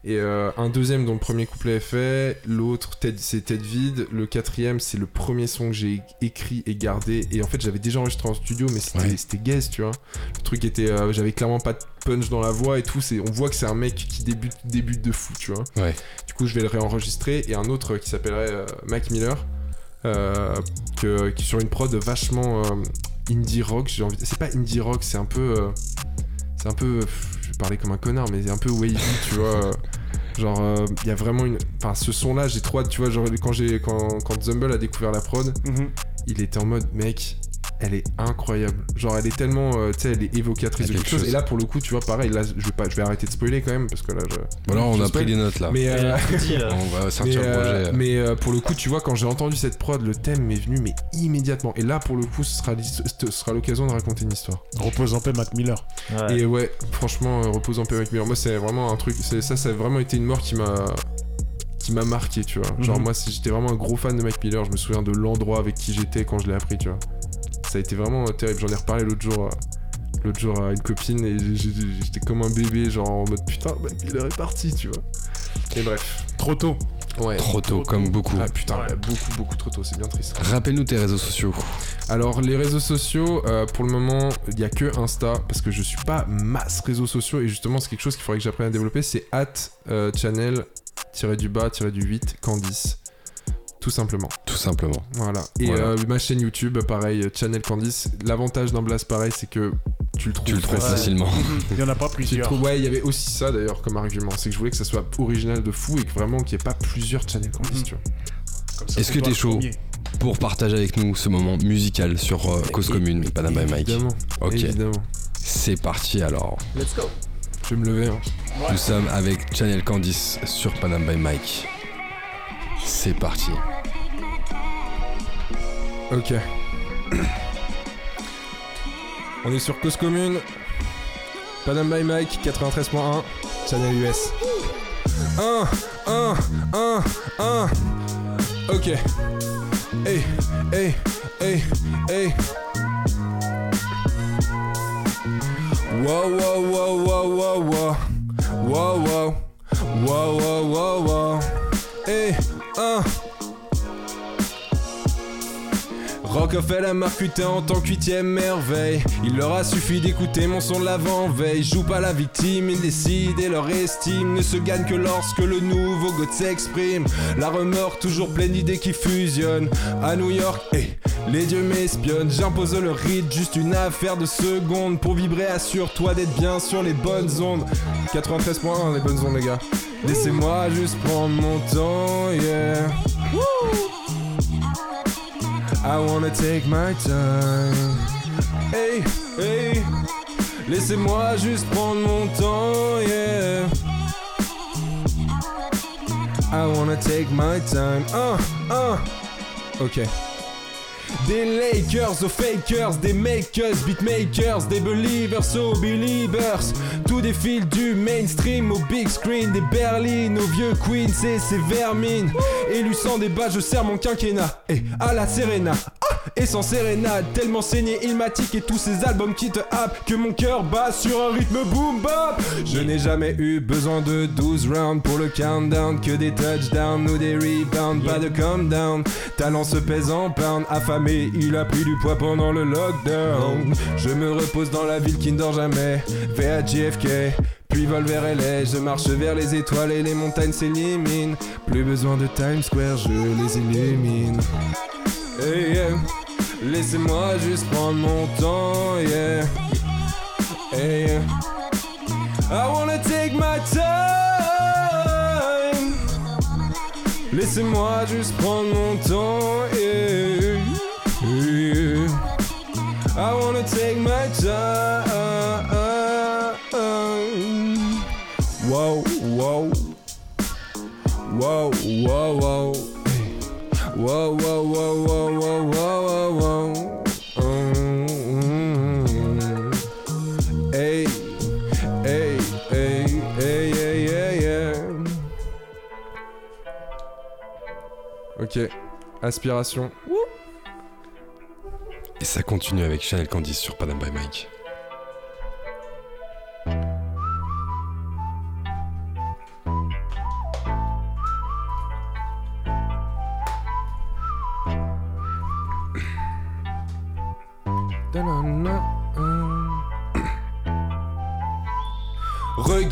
S4: Et euh, un deuxième dont le premier couplet est fait, l'autre c'est tête vide, le quatrième c'est le premier son que j'ai écrit et gardé. Et en fait j'avais déjà enregistré en studio mais c'était
S1: Ouais.
S4: gaze tu vois. Le truc était, euh, j'avais clairement pas de punch dans la voix et tout. C'est, on voit que c'est un mec qui débute, débute de fou tu vois.
S1: Ouais.
S4: Du coup je vais le réenregistrer et un autre qui s'appellerait euh, Mac Miller, euh, que, qui est sur une prod vachement indie rock. J'ai envie, c'est pas indie rock, c'est un peu, c'est un peu, pff, parler comme un connard mais c'est un peu wavy tu vois. euh, Genre, il y a vraiment une. Enfin, ce son-là, j'ai trop hâte, tu vois. Genre, quand, j'ai, quand, quand Zumble a découvert la prod,
S2: Mhm.
S4: il était en mode, mec, elle est incroyable. Genre, elle est tellement. euh, tu sais, elle est évocatrice de quelque chose. Et là, pour le coup, tu vois, pareil, là, je vais, pas, je vais arrêter de spoiler quand même, parce que là, je.
S1: Voilà, on
S4: je
S1: a
S4: spoil.
S1: pris des notes là.
S4: Mais, euh,
S5: dit, là.
S1: On va
S4: mais,
S1: sortir le
S4: euh,
S1: projet.
S4: mais, euh, pour le coup, tu vois, quand j'ai entendu cette prod, le thème m'est venu, mais immédiatement. Et là, pour le coup, ce sera, l'his- ce sera l'occasion de raconter une histoire.
S2: Repose en paix, Mac Miller.
S5: Ouais.
S4: Et ouais, franchement, euh, repose en paix avec Miller. Moi, c'est vraiment un truc. c'est- Ça, ça a vraiment été une mort qui m'a qui m'a marqué, tu vois. Genre
S2: Mhm.
S4: moi, si j'étais vraiment un gros fan de Mac Miller, je me souviens de l'endroit avec qui j'étais quand je l'ai appris, tu vois. Ça a été vraiment euh, terrible. J'en ai reparlé l'autre jour. euh, L'autre jour à une copine et j'étais comme un bébé, genre en mode putain, Miller est parti, tu vois. Et bref.
S2: Trop tôt.
S4: Ouais.
S1: Trop tôt, comme beaucoup.
S4: Ah putain,
S2: Ouais.
S4: beaucoup, beaucoup trop tôt, c'est bien triste.
S1: Rappelle-nous tes réseaux sociaux.
S4: Alors les réseaux sociaux, euh, pour le moment, il y a que Insta parce que je suis pas masse réseaux sociaux et justement c'est quelque chose qu'il faudrait que j'apprenne à développer. C'est at euh, channel tiré du bas tiré du 8 Candice. Tout simplement.
S1: Tout simplement.
S4: Voilà. Et
S1: Voilà.
S4: euh, ma chaîne YouTube, pareil, Channel Candice. L'avantage d'un blast pareil, c'est que tu le trouves,
S1: Tu le trouves facilement.
S2: Il y en a pas plusieurs.
S4: trouves- Ouais, il y avait aussi ça d'ailleurs comme argument. C'est que je voulais que ça soit original de fou et que vraiment qu'il n'y ait pas plusieurs Channel Candice,
S2: Mhm.
S4: tu vois.
S2: Comme ça,
S1: Est-ce que t'es chaud
S2: premier.
S1: Pour partager avec nous ce moment musical sur euh, Cause
S4: Et-
S1: Commune, Panama by Mike.
S4: Évidemment.
S1: Ok,
S4: Évidemment.
S1: c'est parti alors.
S5: Let's go.
S4: Je vais me lever. hein.
S1: Nous sommes avec Channel Candice sur Panama by Mike. C'est parti.
S4: Ok. On est sur Cause Commune. Panam by Mike 93.1. Channel US. 1, 1, 1, 1. Ok. Hey, hey, hey, hey. Wow, wow, wow, wow, wow, wow. Wow, wow. Wow, wow, wow, wow. Hey, 1. Rockefeller m'a recruté en tant que huitième merveille. Il leur a suffi d'écouter mon son de l'avant-veille. Joue pas la victime, ils décident et leur estime ne se gagne que lorsque le nouveau God s'exprime. La remorque toujours pleine d'idées qui fusionnent. À New York, hey, les dieux m'espionnent. J'impose le rythme, juste une affaire de secondes. Pour vibrer, assure-toi d'être bien sur les bonnes ondes. 93.1, les bonnes ondes, les gars. Laissez-moi juste prendre mon temps, yeah. I wanna take my time. Hey, hey, laissez-moi juste prendre mon temps, yeah. I wanna take my time. Uh, uh. Ok. Des Lakers aux fakers, des makers, beatmakers, des believers aux believers. Tout défile du mainstream au big screen, des berlines aux vieux queens et ses vermines. Élu sans débat, je sers mon quinquennat. Et à la Serena. Ah et sans sérénade, tellement saigné, ilmatique et tous ces albums qui te happent que mon cœur bat sur un rythme boom bap. Je n'ai jamais eu besoin de 12 rounds pour le countdown, que des touchdowns ou des rebounds, pas de calm down. Talent se pèse en pound, affamé, il a pris du poids pendant le lockdown. Je me repose dans la ville qui ne dort jamais, VAJFK.
S3: Puis vol vers LA, je marche vers les étoiles et les montagnes s'éliminent. Plus besoin de Times Square, je les illumine. Hey, yeah. Laissez-moi juste prendre mon temps, yeah. Hey, yeah. I wanna take my time. Laissez-moi juste prendre mon temps, yeah. I wanna take my time. Wow, wow. Wow, wow, wow. Hey. Wow, wow, wow, wow, wow, wow, wow, wow. Mm.
S1: Et ça continue avec Chanel Candice sur Padam by Mike.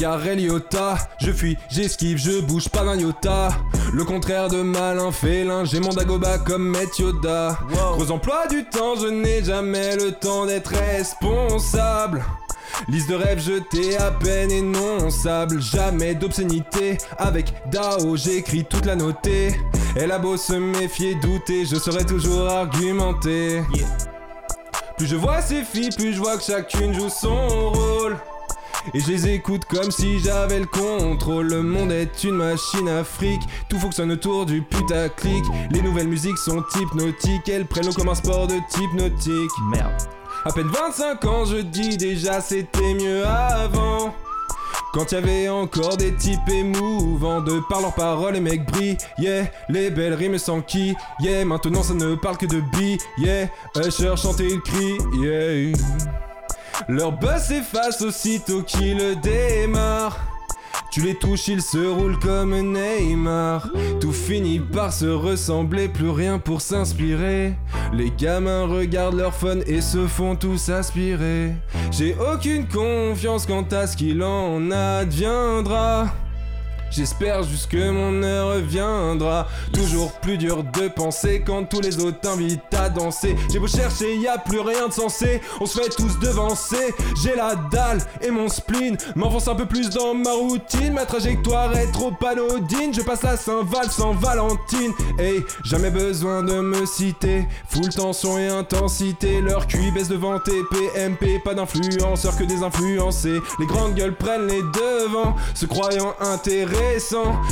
S3: Eliota, je fuis, j'esquive, je bouge pas d'un iota. Le contraire de malin félin, j'ai mon dagoba comme Met Yoda. Gros emploi du temps, je n'ai jamais le temps d'être responsable. Liste de rêves jetés à peine énonçable Jamais d'obscénité. Avec Dao j'écris toute la notée. Elle a beau se méfier, douter Je serai toujours argumenté. Plus je vois ces filles, plus je vois que chacune joue son rôle et je les écoute comme si j'avais le contrôle. Le monde est une machine à fric. Tout fonctionne autour du putaclic. Les nouvelles musiques sont hypnotiques. Elles prennent l'eau comme un sport de type nautique.
S5: Merde.
S3: À peine 25 ans, je dis déjà c'était mieux avant. Quand y avait encore des types émouvants De par leurs paroles les mecs brillent Yeah, les belles rimes sans qui Yeah, maintenant ça ne parle que de billes Yeah, Usher chanter le cri Yeah Leur buzz s'efface aussitôt qu'ils démarrent tu les touches, ils se roulent comme Neymar. Tout finit par se ressembler, plus rien pour s'inspirer. Les gamins regardent leur phone et se font tous aspirer. J'ai aucune confiance quant à ce qu'il en adviendra. J'espère juste que mon heure viendra. Toujours plus dur de penser quand tous les autres t'invitent à danser. J'ai beau chercher, y a plus rien de sensé. On se fait tous devancer. J'ai la dalle et mon spleen m'enfonce un peu plus dans ma routine. Ma trajectoire est trop anodine. Je passe à Saint-Val sans Valentine. Hey, jamais besoin de me citer. Full tension et intensité. Leur QI baisse devant tes PMP. Pas d'influenceurs que des influencés. Les grandes gueules prennent les devants. Se croyant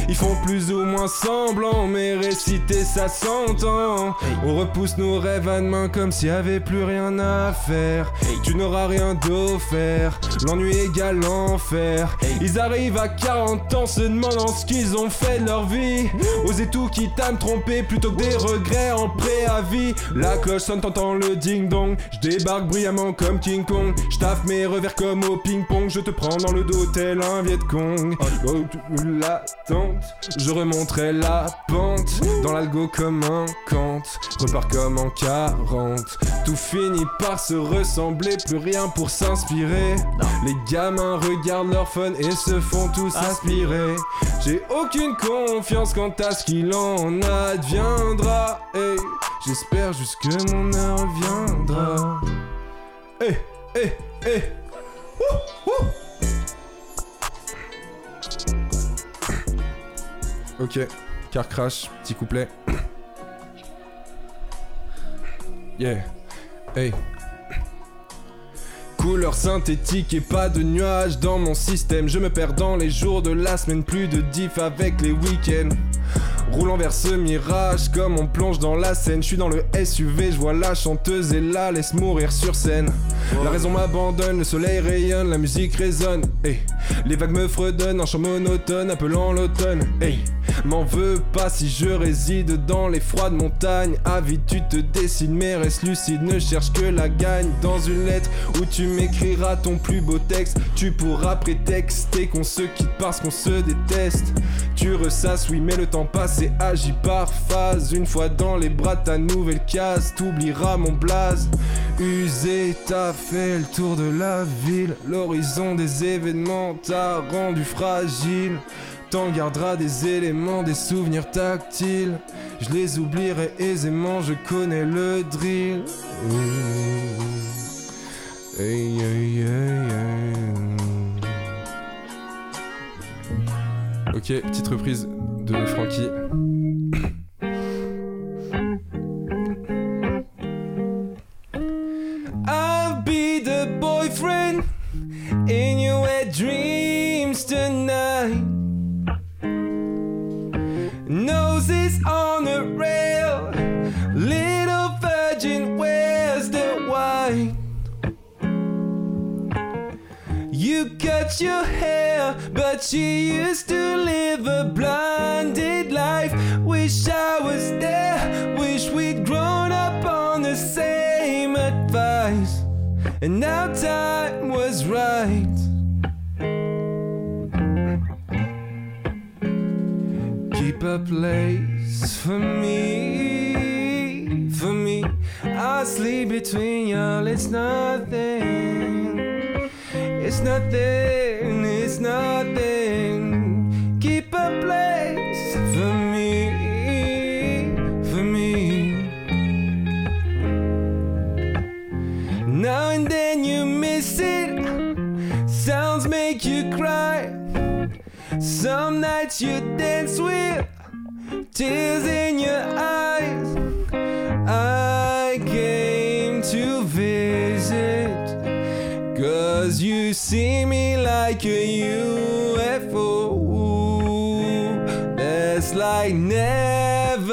S3: Ils font plus ou moins semblant, mais réciter ça s'entend. On repousse nos rêves à demain comme s'il y avait plus rien à faire. Tu n'auras rien d'offert, l'ennui égale l'enfer. Ils arrivent à 40 ans se demandant ce qu'ils ont fait de leur vie. Oser tout quitte à me tromper plutôt que des regrets en préavis. La cloche sonne, t'entends le ding dong. Je débarque bruyamment comme King Kong. Je mes revers comme au ping pong. Je te prends dans le dos tel un Viet Cong. Oh, je remonterai la pente Dans l'algo comme un Kant, repars comme en 40 Tout finit par se ressembler, plus rien pour s'inspirer. Les gamins regardent leur phone et se font tous aspirer. J'ai aucune confiance quant à ce qu'il en adviendra. Hey, J'espère juste que mon heure viendra. Eh, eh, eh Ok, car crash, petit couplet. Yeah, hey. Couleur synthétique et pas de nuages dans mon système. Je me perds dans les jours de la semaine, plus de diff avec les week-ends. Roulant vers ce mirage comme on plonge dans la scène. Je suis dans le SUV, je vois la chanteuse et la laisse mourir sur scène. La raison m'abandonne, le soleil rayonne, la musique résonne. Les vagues me fredonnent, un chant monotone appelant l'automne. M'en veux pas si je réside dans les froides montagnes. Avide, tu te dessines, mais reste lucide. Ne cherche que la gagne dans une lettre où tu m'écriras ton plus beau texte. Tu pourras prétexter qu'on se quitte parce qu'on se déteste. Tu ressasses, oui, mais le temps passe c'est agi par phase. Une fois dans les bras ta nouvelle case, t'oublieras mon blaze. Usé, t'as fait le tour de la ville. L'horizon des événements t'a rendu fragile. T'en garderas des éléments, des souvenirs tactiles. Je les oublierai aisément, je connais le drill. Ok, petite reprise de Frankie. Cut your hair, but you used to live a blinded life. Wish I was there, wish we'd grown up on the same advice. And now time was right. Keep a place for me, for me. I sleep between y'all, it's nothing. It's nothing, it's nothing. Keep a place for me, for me. Now and then you miss it. Sounds make you cry. Some nights you dance with tears in your eyes. I came to. Cause you see me like a UFO. That's like never.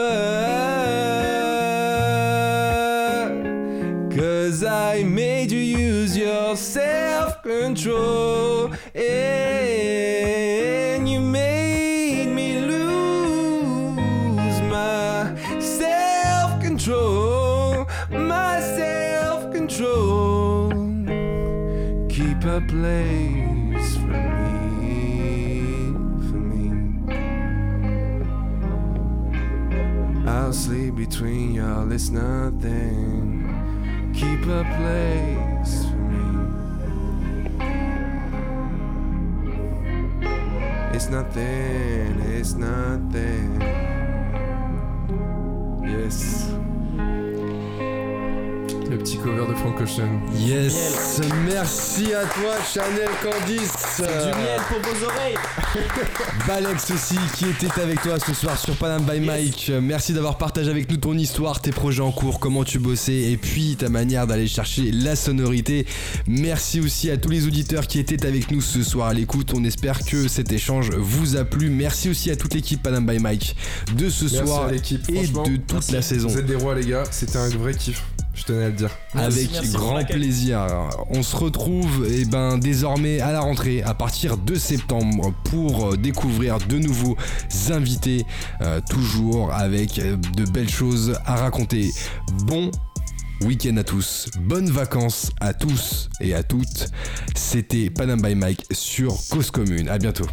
S3: Cause I made you use your self control. It's nothing. Keep a place for me. It's nothing, it's nothing. Yes. Le petit cover de Frank Ocean.
S1: Yes, merci à toi Chanel Candice.
S5: Du miel pour vos oreilles.
S1: Balex aussi qui était avec toi ce soir sur Panam by Mike. Merci d'avoir partagé avec nous ton histoire, tes projets en cours, comment tu bossais et puis ta manière d'aller chercher la sonorité. Merci aussi à tous les auditeurs qui étaient avec nous ce soir à l'écoute. On espère que cet échange vous a plu. Merci aussi à toute l'équipe Panam by Mike de ce
S3: Merci
S1: soir
S3: à l'équipe,
S1: et de toute
S3: Merci.
S1: la saison.
S3: Vous êtes des rois, les gars. C'était un vrai kiff. Je tenais à le dire.
S1: Avec
S5: merci
S1: grand plaisir. On se retrouve et ben désormais à la rentrée à partir de septembre pour euh, découvrir de nouveaux invités, euh, toujours avec euh, de belles choses à raconter. Bon week-end à tous, bonnes vacances à tous et à toutes. C'était Panam by Mike sur Cause Commune. À bientôt.